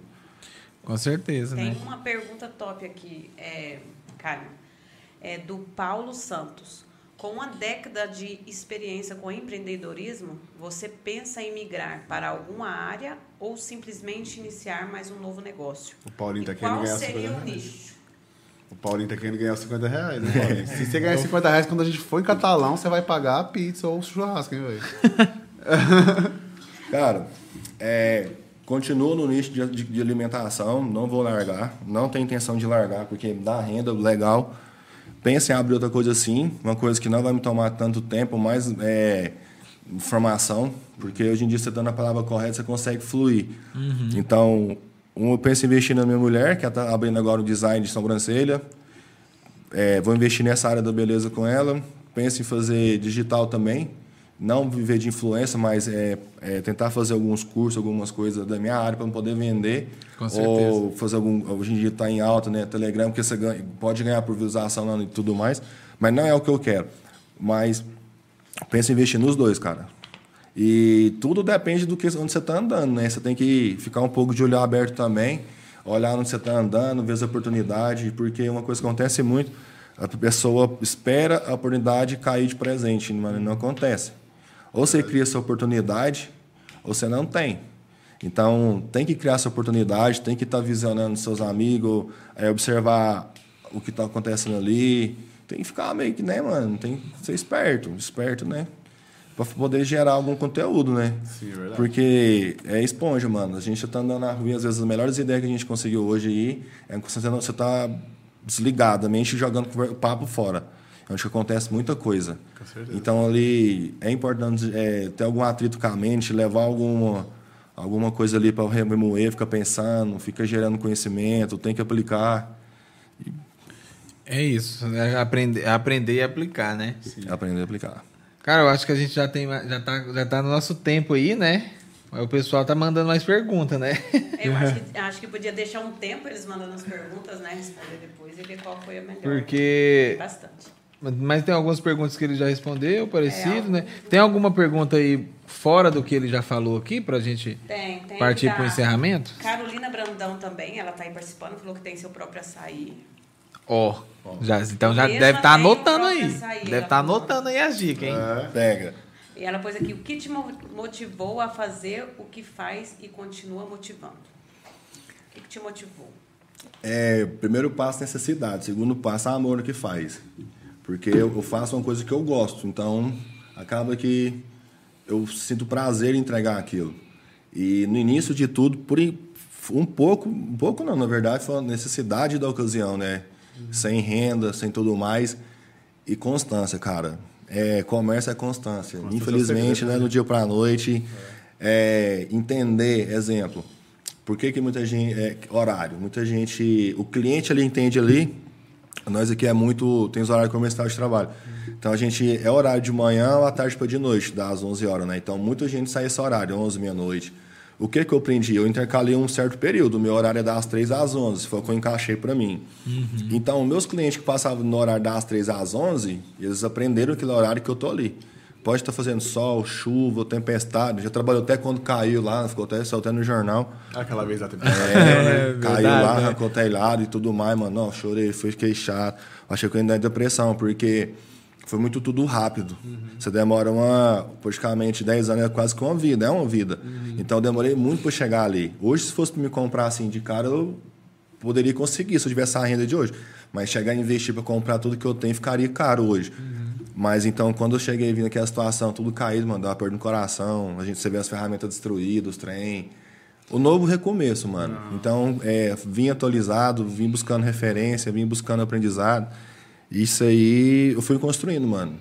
Com certeza, Tem né? uma pergunta top aqui, é, Caio. É do Paulo Santos. Com uma década de experiência com empreendedorismo, você pensa em migrar para alguma área ou simplesmente iniciar mais um novo negócio? o Paulinho tá E querendo qual ganhar seria 50 o reais. nicho? O Paulinho tá querendo ganhar 50 reais, né, Paulinho? Se você ganhar 50 reais quando a gente for em catalão, você vai pagar a pizza ou o churrasco, hein, velho? Cara, é, continuo no nicho de, de- de alimentação, não vou largar, não tenho intenção de largar, porque dá renda legal. Pensa em abrir outra coisa assim, uma coisa que não vai me tomar tanto tempo, mais é, informação, porque hoje em dia você dando a palavra correta, você consegue fluir. Uhum. Então, um, eu penso em investir na minha mulher, que está abrindo agora o design de sobrancelha. É, vou investir nessa área da beleza com ela. Penso em fazer digital também. Não viver de influência, mas é, é tentar fazer alguns cursos, algumas coisas da minha área para poder vender. Com certeza. Ou fazer algum. Hoje em dia está em alta, né? Telegram, porque você ganha, pode ganhar por visualização e tudo mais. Mas não é o que eu quero. Mas penso em investir nos dois, cara. E tudo depende do que onde você está andando, né? Você tem que ficar um pouco de olho aberto também, olhar onde você está andando, ver as oportunidades, porque uma coisa que acontece muito, a pessoa espera a oportunidade cair de presente, mas não acontece. Ou você cria essa oportunidade, ou você não tem. Então, tem que criar essa oportunidade, tem que estar tá visionando seus amigos, é, observar o que está acontecendo ali. Tem que ficar meio que, né, mano? Tem que ser esperto, esperto, né? para poder gerar algum conteúdo, né? Sim, é verdade. Porque é esponja, mano. A gente tá andando na rua e às vezes as melhores ideias que a gente conseguiu hoje aí é você tá desligado, a mente jogando o papo fora. É onde acontece muita coisa. Com certeza. Então ali é importante é, ter algum atrito com a mente, levar alguma, alguma coisa ali para remoer, ficar pensando, fica gerando conhecimento, tem que aplicar. É isso, é aprender, aprender e aplicar, né? Sim. Aprender e aplicar. Cara, eu acho que a gente já tem já tá, já tá no nosso tempo aí, né? Mas o pessoal tá mandando mais perguntas, né? Eu acho que, acho que podia deixar um tempo eles mandando as perguntas, né? Responder depois e ver qual foi a melhor. Porque. Bastante. Mas tem algumas perguntas que ele já respondeu, parecido, é, né? Tem alguma pergunta aí fora do que ele já falou aqui pra gente tem, tem partir para o encerramento? Carolina Brandão também, ela tá aí participando, falou que tem seu próprio açaí. Ó, oh, já, então já deve estar tá anotando aí. deve estar tá anotando aí as dicas, hein? É. Pega. E ela pôs aqui, o que te motivou a fazer o que faz e continua motivando? O que, que te motivou? É, primeiro passo, necessidade. Segundo passo, amor no que faz. Porque eu faço uma coisa que eu gosto. Então, acaba que eu sinto prazer em entregar aquilo. E no início de tudo, por um pouco, um pouco não, na verdade, foi a necessidade da ocasião, né? sem renda, sem tudo mais. E constância, cara. É, comércio é constância. constância Infelizmente, não é do dia para a noite. É. é, entender, exemplo. Por que, que muita gente. É, horário. Muita gente. O cliente ali entende ali. Nós aqui é muito. Tem os horários comerciais de trabalho. Então a gente. É horário de manhã ou à tarde para de noite, das 11 horas, né? Então muita gente sai esse horário, 11, meia-noite. O que que eu aprendi? Eu intercalei um certo período. O meu horário é das 3 às 11, foi o que eu encaixei para mim. Uhum. Então, meus clientes que passavam no horário das 3 às 11, eles aprenderam aquele horário que eu tô ali. Pode estar fazendo sol, chuva, tempestade. Já trabalhou até quando caiu lá, ficou até, até no jornal. Aquela vez da tempestade. É, é caiu lá, né? arrancou telhado e tudo mais, mano. Não, chorei, fiquei chato. Achei que eu ainda ia depressão, porque foi muito tudo rápido. Uhum. Você demora uma, praticamente 10 anos, é quase que uma vida, é uma vida. Uhum. Então eu demorei muito para chegar ali. Hoje, se fosse para me comprar assim de cara, eu poderia conseguir se eu tivesse a renda de hoje. Mas chegar a investir para comprar tudo que eu tenho ficaria caro hoje. Uhum. Mas então, quando eu cheguei vindo aquela situação, tudo caído, mano, dá uma perda no coração, a gente você vê as ferramentas destruídas, os trem. O novo recomeço, mano. Então, é, vim atualizado, vim buscando referência, vim buscando aprendizado. Isso aí eu fui construindo, mano.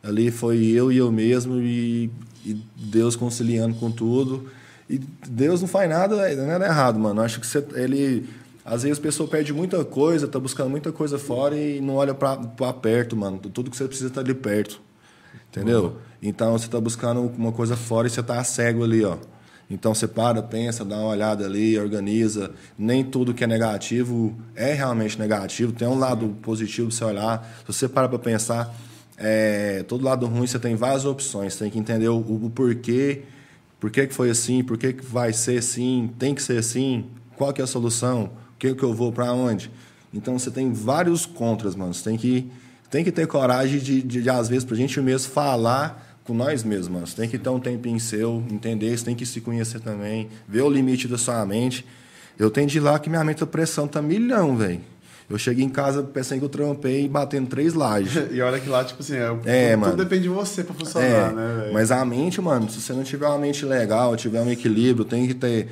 Ali foi eu e eu mesmo e, e Deus conciliando com tudo. E Deus não faz nada, nada errado, mano. Acho que você, ele. Às vezes a pessoa pede muita coisa, tá buscando muita coisa fora e não olha para perto, mano. Tudo que você precisa tá ali perto. Entendeu? Uhum. Então você tá buscando uma coisa fora e você tá cego ali, ó. Então você para, pensa, dá uma olhada ali, organiza. Nem tudo que é negativo é realmente negativo. Tem um lado positivo você olhar. Se você para para pensar, é, todo lado ruim você tem várias opções. Você tem que entender o, o porquê, por que, que foi assim, por que, vai ser assim, tem que ser assim, qual que é a solução, que, que eu vou para onde. Então você tem vários contras, mano. Você tem que, tem que ter coragem de, de, de às vezes, para a gente mesmo falar com nós mesmos. Você tem que ter um tempinho seu, entender, você tem que se conhecer também, ver o limite da sua mente. Eu tenho de ir lá que minha mente, a pressão tá milhão, velho. Eu cheguei em casa pensei que eu trampei batendo três lajes. e olha que lá, tipo assim, é, é tudo, mano. depende de você pra funcionar, é, né, velho? Mas a mente, mano, se você não tiver uma mente legal, tiver um equilíbrio, tem que ter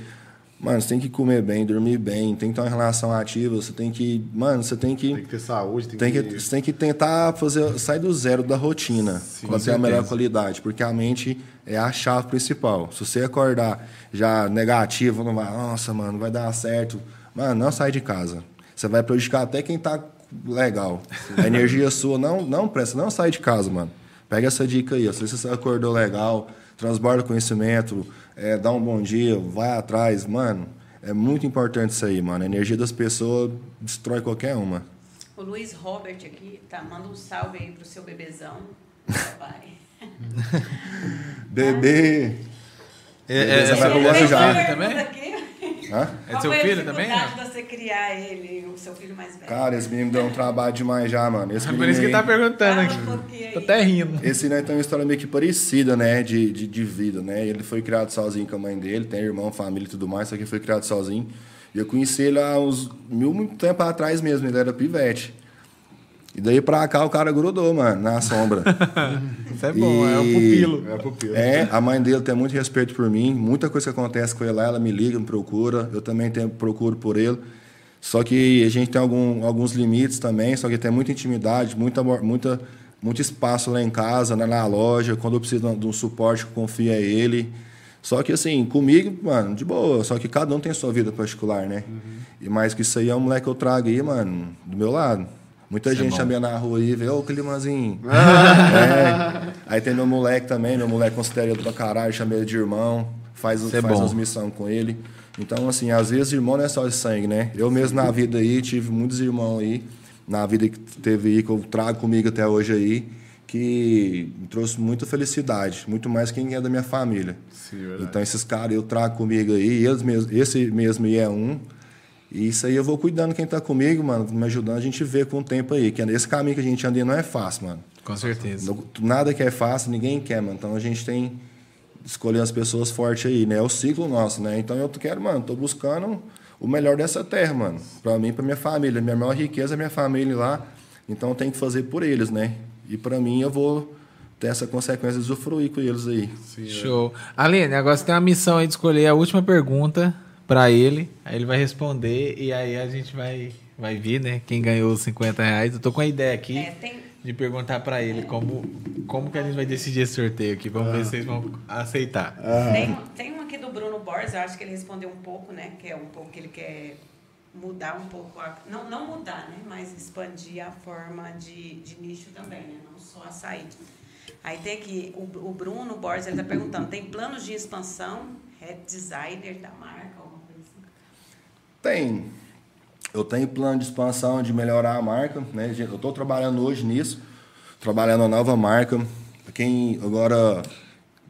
Mano, você tem que comer bem, dormir bem, tem que ter uma relação ativa, você tem que. Mano, você tem que. Tem que ter saúde, tem, Tem que, que... você tem que tentar fazer, sair do zero da rotina para ter a melhor qualidade, porque a mente é a chave principal. Se você acordar já negativo, não vai, nossa, mano, vai dar certo. Mano, não sai de casa. Você vai prejudicar até quem tá legal. A energia sua não, não presta, não sai de casa, mano. Pega essa dica aí, ó. se você acordou legal, transborda conhecimento, é, dá um bom dia, vai atrás, mano. É muito importante isso aí, mano. A energia das pessoas destrói qualquer uma. O Luiz Robert aqui, tá? Manda um salve aí pro seu bebezão. Papai. Bebê. É, é, vai pro é, outro seu já. também? Hã? É Qual seu foi a filho também? dificuldade né? de você criar ele, o seu filho mais velho? Cara, esse menino deu um trabalho demais já, mano. Esse É por isso que tá perguntando aqui. um. Tô até rindo. Esse né, tem uma história meio que parecida, né? De, de, de vida, né? Ele foi criado sozinho com a mãe dele, tem irmão, família e tudo mais, só que foi criado sozinho. E eu conheci ele há uns mil muito tempo atrás mesmo, ele era pivete. E daí pra cá o cara grudou, mano, na sombra. Isso é bom, é o E- pupilo. É pupilo. É, a mãe dele tem muito respeito por mim. Muita coisa que acontece com ele lá, ela me liga, me procura. Eu também tenho, procuro por ele. Só que a gente tem algum, alguns limites também, só que tem muita intimidade, muita, muita, muito espaço lá em casa, né, na loja. Quando eu preciso de um suporte, eu confio é ele. Só que assim, comigo, mano, de boa. Só que cada um tem sua vida particular, né? E mais que isso aí é um moleque que eu trago aí, mano, do meu lado. Muita gente chama na rua aí, vê, ô, Climazinho. É. Aí tem meu moleque também, meu moleque considera ele pra caralho, chama ele de irmão, faz, Isso é faz bom. as missões com ele. Então, assim, às vezes irmão não é só de sangue, né? Eu mesmo na vida aí, tive muitos irmãos aí, na vida que teve aí, que eu trago comigo até hoje aí, que me trouxe muita felicidade, muito mais quem é da minha família. Sim, verdade. Então, esses caras eu trago comigo aí, eles mesmo, esse mesmo aí é um. E isso aí eu vou cuidando quem tá comigo, mano, me ajudando, a gente vê com o tempo aí. Que esse caminho que a gente anda aí não é fácil, mano. Com certeza. Nada que é fácil, ninguém quer, mano. Então a gente tem que escolher as pessoas fortes aí, né? É o ciclo nosso, né? Então eu quero, mano, tô buscando o melhor dessa terra, mano. Pra mim, pra minha família. Minha maior riqueza é minha família lá. Então eu tenho que fazer por eles, né? E pra mim eu vou ter essa consequência de usufruir com eles aí. Show. Aline, agora você tem a missão aí de escolher a última pergunta pra ele. Aí ele vai responder e aí a gente vai, vai ver, né? Quem ganhou os 50 reais. Eu tô com a ideia aqui É, tem, de perguntar pra ele como, como que a gente vai decidir esse sorteio aqui. Vamos ver se vocês vão aceitar. tem, tem um aqui do Bruno Borges, eu acho que ele respondeu um pouco, né? Que é um pouco que ele quer mudar um pouco, a, não, não mudar, né? Mas expandir a forma de, de nicho também, né? Não só açaí. Aí tem aqui, o, o Bruno Borges, ele tá perguntando, tem planos de expansão, head designer da marca? Tem. Eu tenho plano de expansão, de melhorar a marca, né? Eu estou trabalhando hoje nisso, trabalhando uma nova marca. Quem agora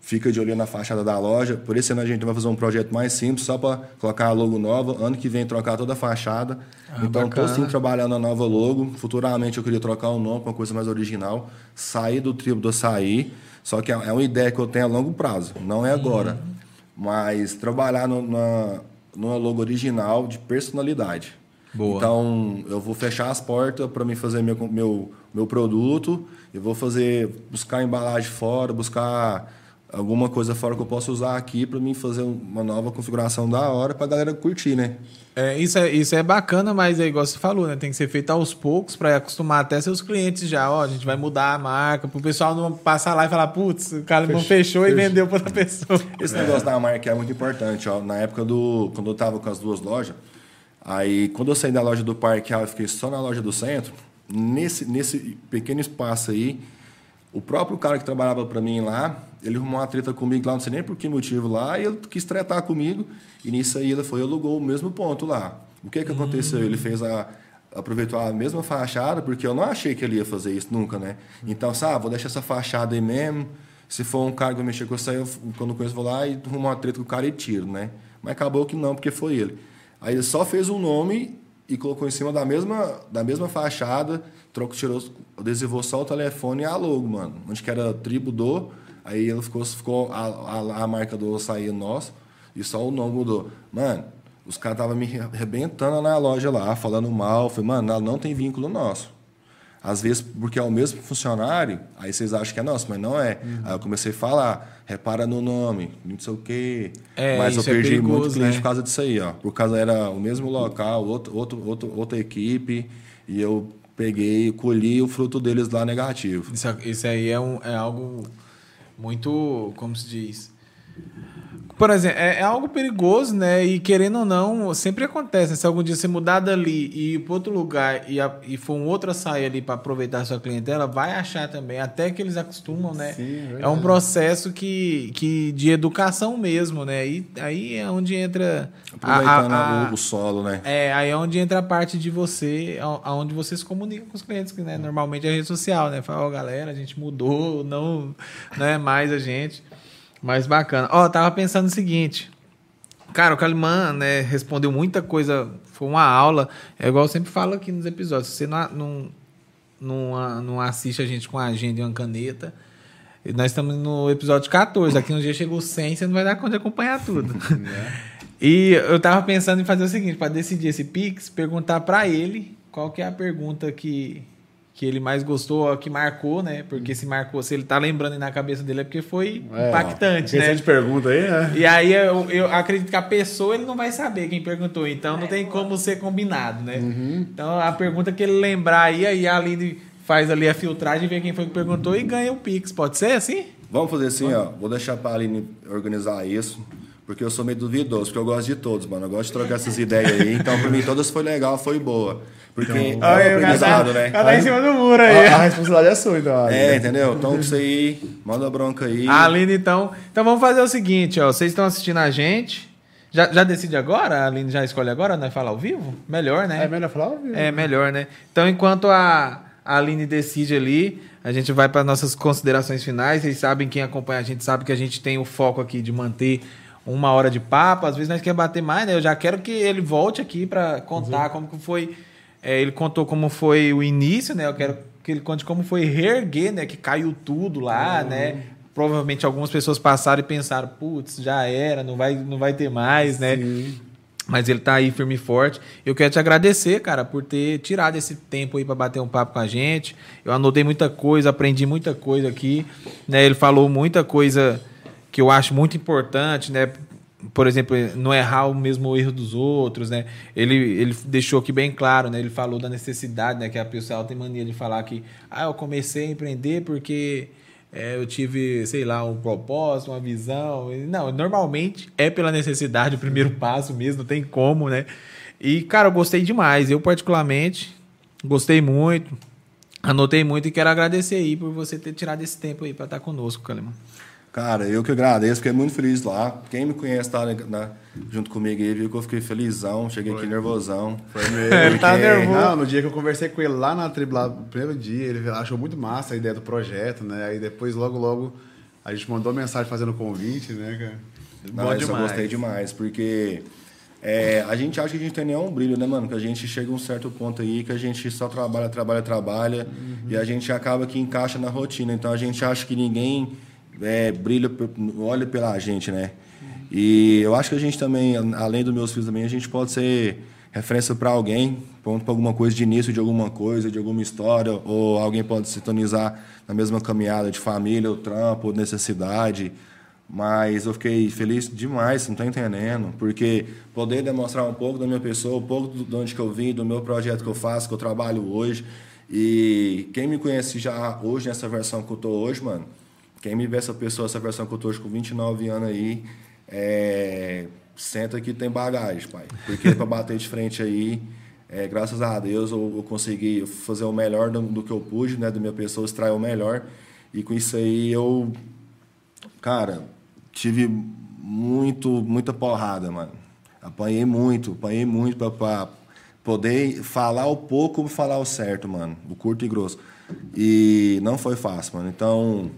fica de olho na fachada da loja, por esse ano a gente vai fazer um projeto mais simples, só para colocar a logo nova. Ano que vem trocar toda a fachada. Ah, então estou sim trabalhando a nova logo. Futuramente eu queria trocar o nome para uma coisa mais original, sair do tribo do açaí. Só que é é uma ideia que eu tenho a longo prazo, não é agora. Mas trabalhar no, na, numa logo original de personalidade. Boa. Então, eu vou fechar as portas para mim fazer meu, meu, meu produto. Eu vou fazer, buscar embalagem fora, buscar alguma coisa fora que eu possa usar aqui para mim fazer uma nova configuração da hora para a galera curtir, né? É, isso, é, isso é bacana, mas é igual você falou, né? Tem que ser feito aos poucos para acostumar até seus clientes já. Ó, a gente vai mudar a marca, pro pessoal não passar lá e falar, putz, o cara não fechou e vendeu para outra pessoa. Esse negócio da marca é muito importante, ó. Na época do. Quando eu tava com as duas lojas, aí quando eu saí da loja do Parque eu fiquei só na loja do centro, nesse, nesse pequeno espaço aí, o próprio cara que trabalhava para mim lá, ele arrumou uma treta comigo lá, não sei nem por que motivo lá, e ele quis tretar comigo, e nisso aí ele foi alugou o mesmo ponto lá. O que que aconteceu? Ele fez a. Aproveitou a mesma fachada, porque eu não achei que ele ia fazer isso nunca, né? Então, sabe, vou deixar essa fachada aí mesmo. Se for um cara que vai mexer com isso aí, eu, quando conheço, vou lá e arrumo uma treta com o cara e tiro, né? Mas acabou que não, porque foi ele. Aí ele só fez um nome e colocou em cima da mesma, da mesma fachada, trocou, tirou, adesivou só o telefone e a logo, mano. Onde que era tribo do, aí ele ficou, ficou a, a, a marca do açaí nosso e só o nome mudou. Mano, os caras estavam me arrebentando na loja lá, falando mal. Falei, mano, não tem vínculo nosso. Às vezes, porque é o mesmo funcionário, aí vocês acham que é nosso, mas não é. Uhum. Aí eu comecei a falar, repara no nome, não sei o quê. É, mas eu é perdi é perigoso, muito cliente né? por causa disso aí, ó. Por causa era o mesmo local, outro, outro, outro, outra equipe, e eu peguei, colhi o fruto deles lá negativo. Isso, isso aí é, um, é algo muito, como se diz, por exemplo, é, é, algo perigoso, né? E querendo ou não, sempre acontece. Né? Se algum dia você mudar dali e ir para outro lugar e, a, e for um outro açaí ali para aproveitar a sua clientela, vai achar também, até que eles acostumam, né? Sim, é, é um processo que, que de educação mesmo, né? E aí é onde entra. Aproveitando a, a, o, solo, né? É, aí é onde entra a parte de você, aonde você se comunica com os clientes, que né? normalmente é a rede social, né? Fala, ó, oh, galera, a gente mudou, não, não é mais a gente. Mas bacana. Ó, oh, tava pensando o seguinte. Cara, o Calimã, né, respondeu muita coisa. Foi uma aula. É igual eu sempre falo aqui nos episódios. Se você não, não, não, não assiste a gente com a agenda e uma caneta. Nós estamos no episódio 14. Aqui um dia chegou 100, você não vai dar conta de acompanhar tudo. É. E eu tava pensando em fazer o seguinte, para decidir esse Pix, perguntar para ele qual que é a pergunta que que ele mais gostou, que marcou, né? Porque se marcou, se ele tá lembrando aí na cabeça dele é porque foi é, impactante, né? de pergunta aí, né? E aí eu, eu, acredito que a pessoa ele não vai saber quem perguntou, então não tem como ser combinado, né? Uhum. Então a pergunta que ele lembrar aí, aí a Aline faz ali a filtragem, vê quem foi que perguntou e ganha o Pix. Pode ser assim? Vamos fazer assim, Vamos. ó. Vou deixar pra Aline organizar isso. Porque eu sou meio duvidoso, porque eu gosto de todos, mano. Eu gosto de trocar essas ideias aí. Então, pra mim, todas foi legal, foi boa. Porque então, é um aprendizado, né? Tá em cima do muro aí. A, a responsabilidade é sua, então. É, entendeu? Então, isso aí, manda a bronca aí. A Aline, então. Então, vamos fazer o seguinte, ó. Vocês estão assistindo a gente. Já, já decide agora? A Aline já escolhe agora, não é falar ao vivo? Melhor, né? É melhor falar ao vivo. É melhor, né? Então, enquanto a, a Aline decide ali, a gente vai para nossas considerações finais. Vocês sabem, quem acompanha a gente sabe que a gente tem o foco aqui de manter uma hora de papo, às vezes nós queremos bater mais, né? Eu já quero que ele volte aqui para contar uhum. como que foi. É, ele contou como foi o início, né? Eu quero que ele conte como foi reerguer, né? Que caiu tudo lá, uhum. né? Provavelmente algumas pessoas passaram e pensaram, putz, já era, não vai, não vai ter mais, né? Sim. Mas ele tá aí firme e forte. Eu quero te agradecer, cara, por ter tirado esse tempo aí para bater um papo com a gente. Eu anotei muita coisa, aprendi muita coisa aqui, né? Ele falou muita coisa que eu acho muito importante, né? Por exemplo, não errar o mesmo erro dos outros, né? Ele, ele deixou aqui bem claro, né? Ele falou da necessidade, né? Que a pessoa tem mania de falar que, ah, eu comecei a empreender porque é, eu tive, sei lá, um propósito, uma visão. Não, normalmente é pela necessidade, o primeiro passo mesmo, não tem como, né? E, cara, eu gostei demais. Eu, particularmente, gostei muito, anotei muito e quero agradecer aí por você ter tirado esse tempo aí para estar conosco, Calemão. Cara, eu que agradeço, fiquei muito feliz lá. Quem me conhece tá na, junto comigo aí, viu que eu fiquei felizão, cheguei Foi. aqui nervosão. Foi mesmo. ele tá nervoso. Não, no dia que eu conversei com ele lá na tribo, lá, no primeiro dia, ele achou muito massa a ideia do projeto, né? Aí depois, logo, logo, a gente mandou mensagem fazendo convite, né, cara? Não, Bom demais. eu gostei demais, porque é, a gente acha que a gente tem nenhum brilho, né, mano? Que a gente chega a um certo ponto aí que a gente só trabalha, trabalha, trabalha uhum. e a gente acaba que encaixa na rotina. Então a gente acha que ninguém é, brilha, olha pela gente, né? E eu acho que a gente também, além dos meus filhos também, a gente pode ser referência para alguém, ponto para alguma coisa de início de alguma coisa, de alguma história, ou alguém pode sintonizar na mesma caminhada de família, ou trampo, ou necessidade. Mas eu fiquei feliz demais, não está entendendo, porque poder demonstrar um pouco da minha pessoa, um pouco de onde que eu vim, do meu projeto que eu faço, que eu trabalho hoje. E quem me conhece já hoje, nessa versão que eu estou hoje, mano, quem me vê essa pessoa, essa versão que eu tô hoje com 29 anos aí, é, senta que tem bagagem, pai. Porque para bater de frente aí, é, graças a Deus eu, eu, consegui fazer o melhor do, do, que eu pude, né, da minha pessoa, extrair o melhor. E com isso aí eu, cara, tive muito, muita porrada, mano. Apanhei muito, apanhei muito para poder falar o pouco falar o certo, mano. O curto e grosso. E não foi fácil, mano. Então,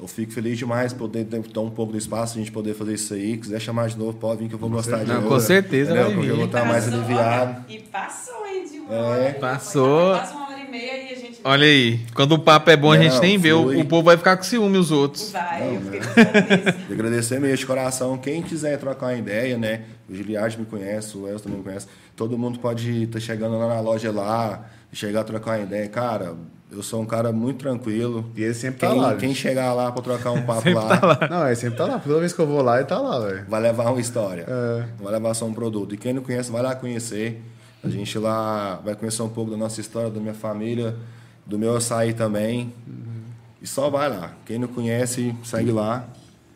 eu fico feliz demais poder dar um pouco do espaço, a gente poder fazer isso aí. quiser chamar de novo, pode vir que eu vou gostar de novo. Com certeza, vai Porque eu vou estar mais aliviado. E passou, hein, de uma é. Passou. Passa uma hora e meia e a gente Olha aí, quando o papo é bom, a gente Não, nem vê. O, o povo vai ficar com ciúme os outros. Vai, Não, eu fiquei né? agradecer mesmo de coração. Quem quiser trocar uma ideia, né? O Giliard me conhece, o Elcio também me conhece. Todo mundo pode estar chegando lá na loja lá, chegar a trocar uma ideia. Cara, eu sou um cara muito tranquilo. E ele sempre tá Quem, lá. quem chegar lá pra trocar um papo lá, tá lá. Não, ele sempre tá lá. Toda vez que eu vou lá, ele tá lá, velho. vai levar uma história. É. Vai levar só um produto. E quem não conhece, vai lá conhecer. A gente lá vai conhecer um pouco da nossa história, da minha família, do meu açaí também. E só vai lá. Quem não conhece, segue lá,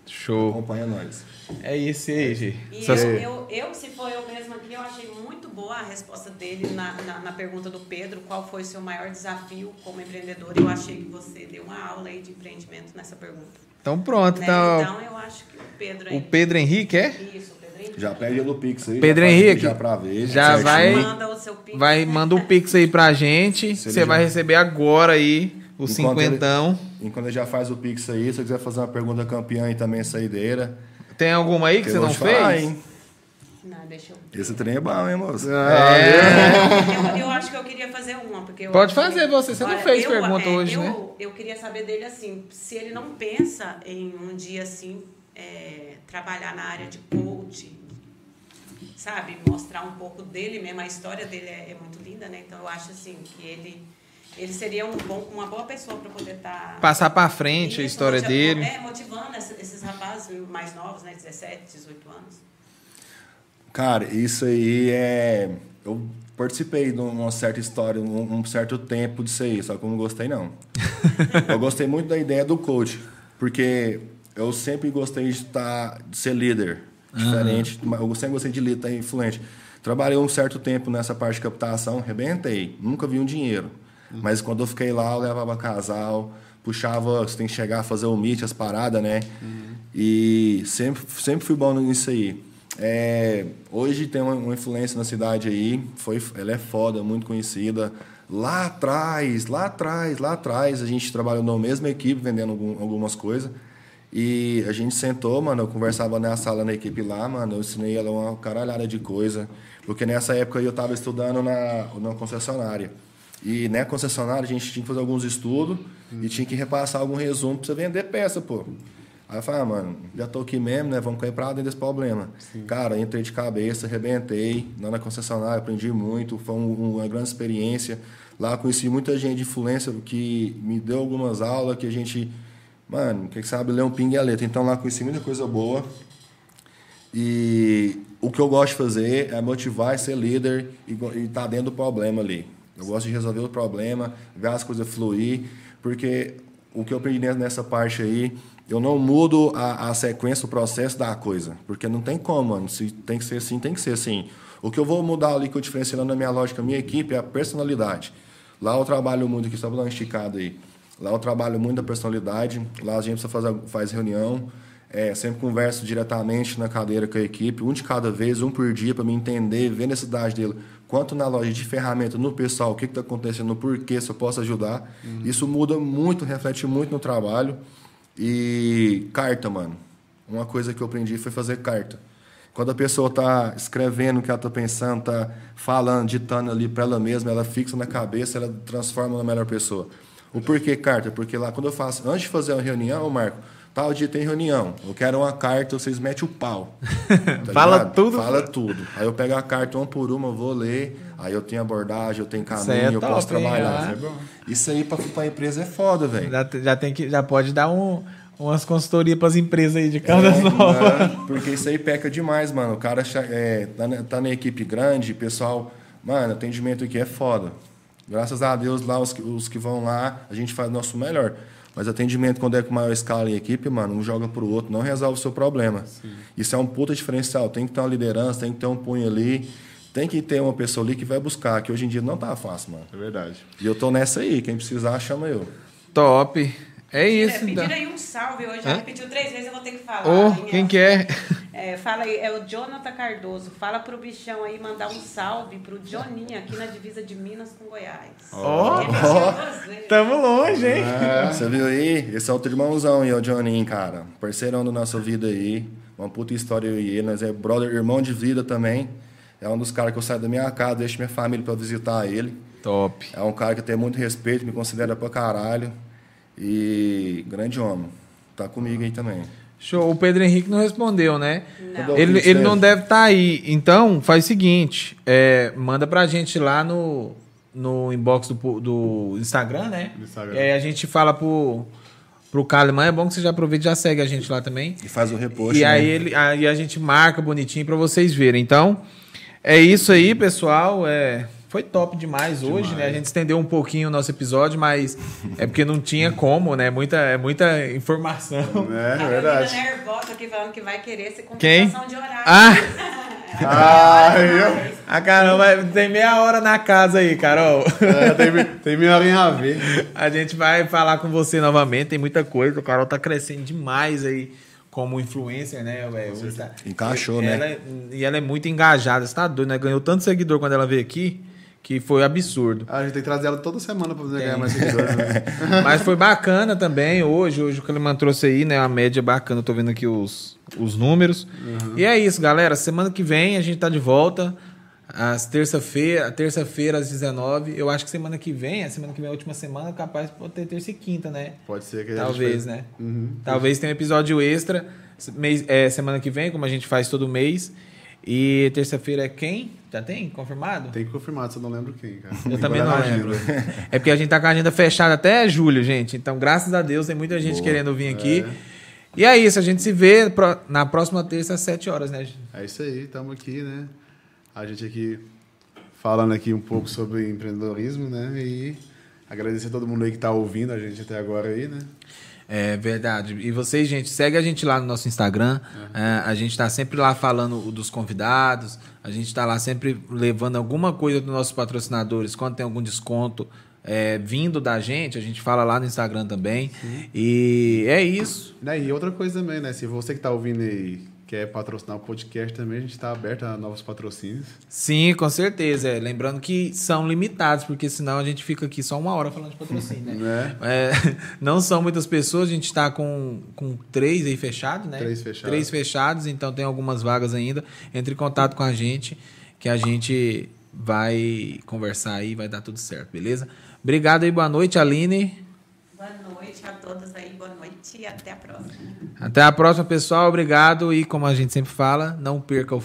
Show. acompanha nós. É isso aí, gente. E eu, eu, eu, se for eu mesma aqui, eu achei muito boa a resposta dele na, na, na pergunta do Pedro, qual foi seu maior desafio como empreendedor. Eu achei que você deu uma aula aí de empreendimento nessa pergunta. Então pronto, Né? então. Então eu acho que o Pedro aí. O Pedro Henrique é? Isso, o Pedro Henrique. Já pede do Pix aí. Pedro já Henrique, Já pra ver. já vai- Manda o seu pix. Vai, manda o Pix aí pra gente. Se Você ele vai receber agora aí o Enquanto cinquentão. Enquanto ele já faz o Pix aí, se você quiser fazer uma pergunta campeã e também saideira. Tem alguma aí que eu você não te falar, fez? hein? Não, deixa eu. Esse trem é bom, hein, moço? Eu, eu acho que eu queria fazer uma. Porque eu Pode que- fazer você, você não fez eu, pergunta é, hoje, eu, né? Eu queria saber dele assim, se ele não pensa em um dia assim, é, trabalhar na área de coaching, sabe? Mostrar um pouco dele mesmo, a história dele é, é muito linda, né? Então eu acho assim que ele, ele seria um bom, uma boa pessoa para poder estar. Passar pra frente a história dele. É, motivando esses, rapazes mais novos, né? 17, 18 anos. Cara, isso aí é. Eu participei de uma certa história, um, um certo tempo disso aí, só que eu não gostei, não. eu gostei muito da ideia do coach, porque eu sempre gostei de, estar, de ser líder, diferente. Eu sempre gostei de líder, estar influente. Trabalhei um certo tempo nessa parte de captação, arrebentei, nunca vi um dinheiro. Mas quando eu fiquei lá, eu levava casal, puxava, você tem que chegar a fazer o meet, as paradas, né? E sempre, sempre fui bom nisso aí. É, hoje tem uma, uma influência na cidade aí, foi, ela é foda, muito conhecida. Lá atrás, lá atrás, lá atrás, a gente trabalhou na mesma equipe, vendendo algum- algumas coisas. E a gente sentou, mano, eu conversava na sala na equipe lá, mano, eu ensinei ela uma caralhada de coisa. Porque nessa época eu estava estudando na, na concessionária. E na concessionária a gente tinha que fazer alguns estudos e tinha que repassar algum resumo pra você vender peça, pô. Aí eu falei, ah, mano, já tô aqui mesmo, né? Vamos cair pra dentro desse problema. Cara, entrei de cabeça, arrebentei. Lá na concessionária, aprendi muito. Foi um- uma grande experiência. Lá conheci muita gente de influência que me deu algumas aulas que a gente, mano, quem sabe ler um pingue e a letra. Então lá conheci muita coisa boa. E o que eu gosto de fazer é motivar e ser líder e estar tá dentro do problema ali. Eu gosto de resolver o problema, ver as coisas fluir, porque o que eu aprendi nessa- parte aí, eu não mudo a, a sequência, o processo da coisa, porque não tem como, mano. Se tem que ser assim, tem que ser assim. O que eu vou mudar ali, que eu diferencio na minha lógica, minha equipe, é a personalidade. Lá eu trabalho muito, só vou dar uma esticada aí. Lá eu trabalho muito da personalidade, lá a gente precisa fazer, faz reunião, é, sempre converso diretamente na cadeira com a equipe, um de cada vez, um por dia, para me entender, ver a necessidade dele. Quanto na loja de ferramenta, no pessoal, o que está acontecendo, por que, se eu posso ajudar. Isso muda muito, reflete muito no trabalho. E carta, mano. Uma coisa que eu aprendi foi fazer carta. Quando a pessoa está escrevendo o que ela está pensando, está falando, ditando ali para ela mesma, ela fixa na cabeça, ela transforma na melhor pessoa. O porquê carta? Porque lá, quando eu faço, antes de fazer uma reunião, Marco, tal dia tem reunião, eu quero uma carta, vocês metem o pau. Tá Fala ligado? tudo. Fala tudo. Aí eu pego a carta uma por uma, vou ler, aí eu tenho abordagem, eu tenho aí é caminho, eu top, posso hein? trabalhar. Ah. Isso é. Isso aí para a empresa é foda, velho. Já, já, tem que, já pode dar um, umas consultorias pras empresas aí de Caldas Novas. É, porque isso aí peca demais, mano. O cara é, tá, na, tá na equipe grande, pessoal. Mano, atendimento aqui é foda. Graças a Deus, lá, os que, os que vão lá, a gente faz o nosso melhor. Mas atendimento, quando é com maior escala em equipe, mano, um joga pro outro, não resolve o seu problema. Isso é um puta diferencial. Tem que ter uma liderança, tem que ter um punho ali. Tem que ter uma pessoa ali que vai buscar, que hoje em dia não tá fácil, mano. É verdade. E eu tô nessa aí. Quem precisar, chama eu. Top. É isso, é, então. pediram aí um salve hoje, já repetiu três vezes, eu vou ter que falar. Ô, hein, quem é. que é? É, fala aí, é o Jonathan Cardoso. Fala pro bichão aí mandar um salve pro Joninha aqui na divisa de Minas com Goiás. Ó. Duas vezes. Tamo longe, hein? Você viu aí? Esse é outro irmãozão aí, o Johnny, cara. Parceirão da nossa vida aí. Uma puta história eu e ele. Nós é brother, irmão de vida também. É um dos caras que eu saio da minha casa, deixo minha família pra visitar ele. Top. É um cara que tem muito respeito, me considera pra caralho. E grande homem. Tá comigo aí também. Show. O Pedro Henrique não respondeu, né? Não. Ele, ele não deve estar aí. Então, faz o seguinte: é, manda pra gente lá no, no inbox do, do Instagram, né? Do Instagram. E aí a gente fala pro, pro Kaliman. É bom que você já aproveita e já segue a gente lá também. E faz o repost. E né? aí, ele, aí a gente marca bonitinho pra vocês verem. Então, é isso aí, pessoal. É, foi top demais, hoje, né? A gente estendeu um pouquinho o nosso episódio, mas é porque não tinha como, né? Muita, é muita informação. É, A verdade. nervosa aqui falando que vai querer ser Quem? compensação de horário. Ah! Ah, eu. A Carol vai, tem meia hora na casa aí, Carol. É, tem, me- tem minha horinha a ver. A gente vai falar com você novamente, tem muita coisa. O Carol tá crescendo demais aí como influencer, né? Insta- Encaixou, né? ela é- e ela é muito engajada, você tá doido, né? Ganhou tanto seguidor quando ela veio aqui que foi absurdo. Ah, a gente tem que trazer ela toda semana pra poder ganhar mais seguidores. Né? Mas foi bacana também hoje. Hoje o Kaliman trouxe aí, né? A média bacana. Eu tô vendo aqui os, os números. E é isso, galera. Semana que vem a gente tá de volta. Às terça-feira, terça-feira às 19 Eu acho que semana que vem, a semana que vem é a última semana, capaz pode ter terça e quinta, né? Pode ser que a gente Talvez, vai- né? Uhum. Talvez tenha um episódio extra mês, é, semana que vem, como a gente faz todo mês. E terça-feira é quem? Já tem? Confirmado? Tem que confirmar, só não lembro quem, cara. Eu também não lembro. É porque a gente tá com a agenda fechada até julho, gente. Então, graças a Deus, tem muita gente querendo vir aqui. E é isso, a gente se vê na próxima terça às 7 horas, né? gente? É isso aí, estamos aqui, né? A gente aqui falando aqui um pouco sobre empreendedorismo, né? E agradecer a todo mundo aí que está ouvindo a gente até agora aí, né? É verdade. E vocês, gente, segue a gente lá no nosso Instagram. É, a gente tá sempre lá falando dos convidados. A gente tá lá sempre levando alguma coisa dos nossos patrocinadores. Quando tem algum desconto é, vindo da gente, a gente fala lá no Instagram também. E é isso. Né, E outra coisa também, né? Se você que está ouvindo aí quer patrocinar o podcast também, a gente está aberto a novos patrocínios. Sim, com certeza. É. Lembrando que são limitados, porque senão a gente fica aqui só uma hora falando de patrocínio, né? Né? É, não são muitas pessoas, a gente está com, com três aí fechados, né? Três fechados. Três fechados, então tem algumas vagas ainda. Entre em contato com a gente, que a gente vai conversar aí, vai dar tudo certo, beleza? Obrigado aí, boa noite, Aline. A todos aí, boa noite e até a próxima. Até a próxima, pessoal. Obrigado. E como a gente sempre fala, não perca o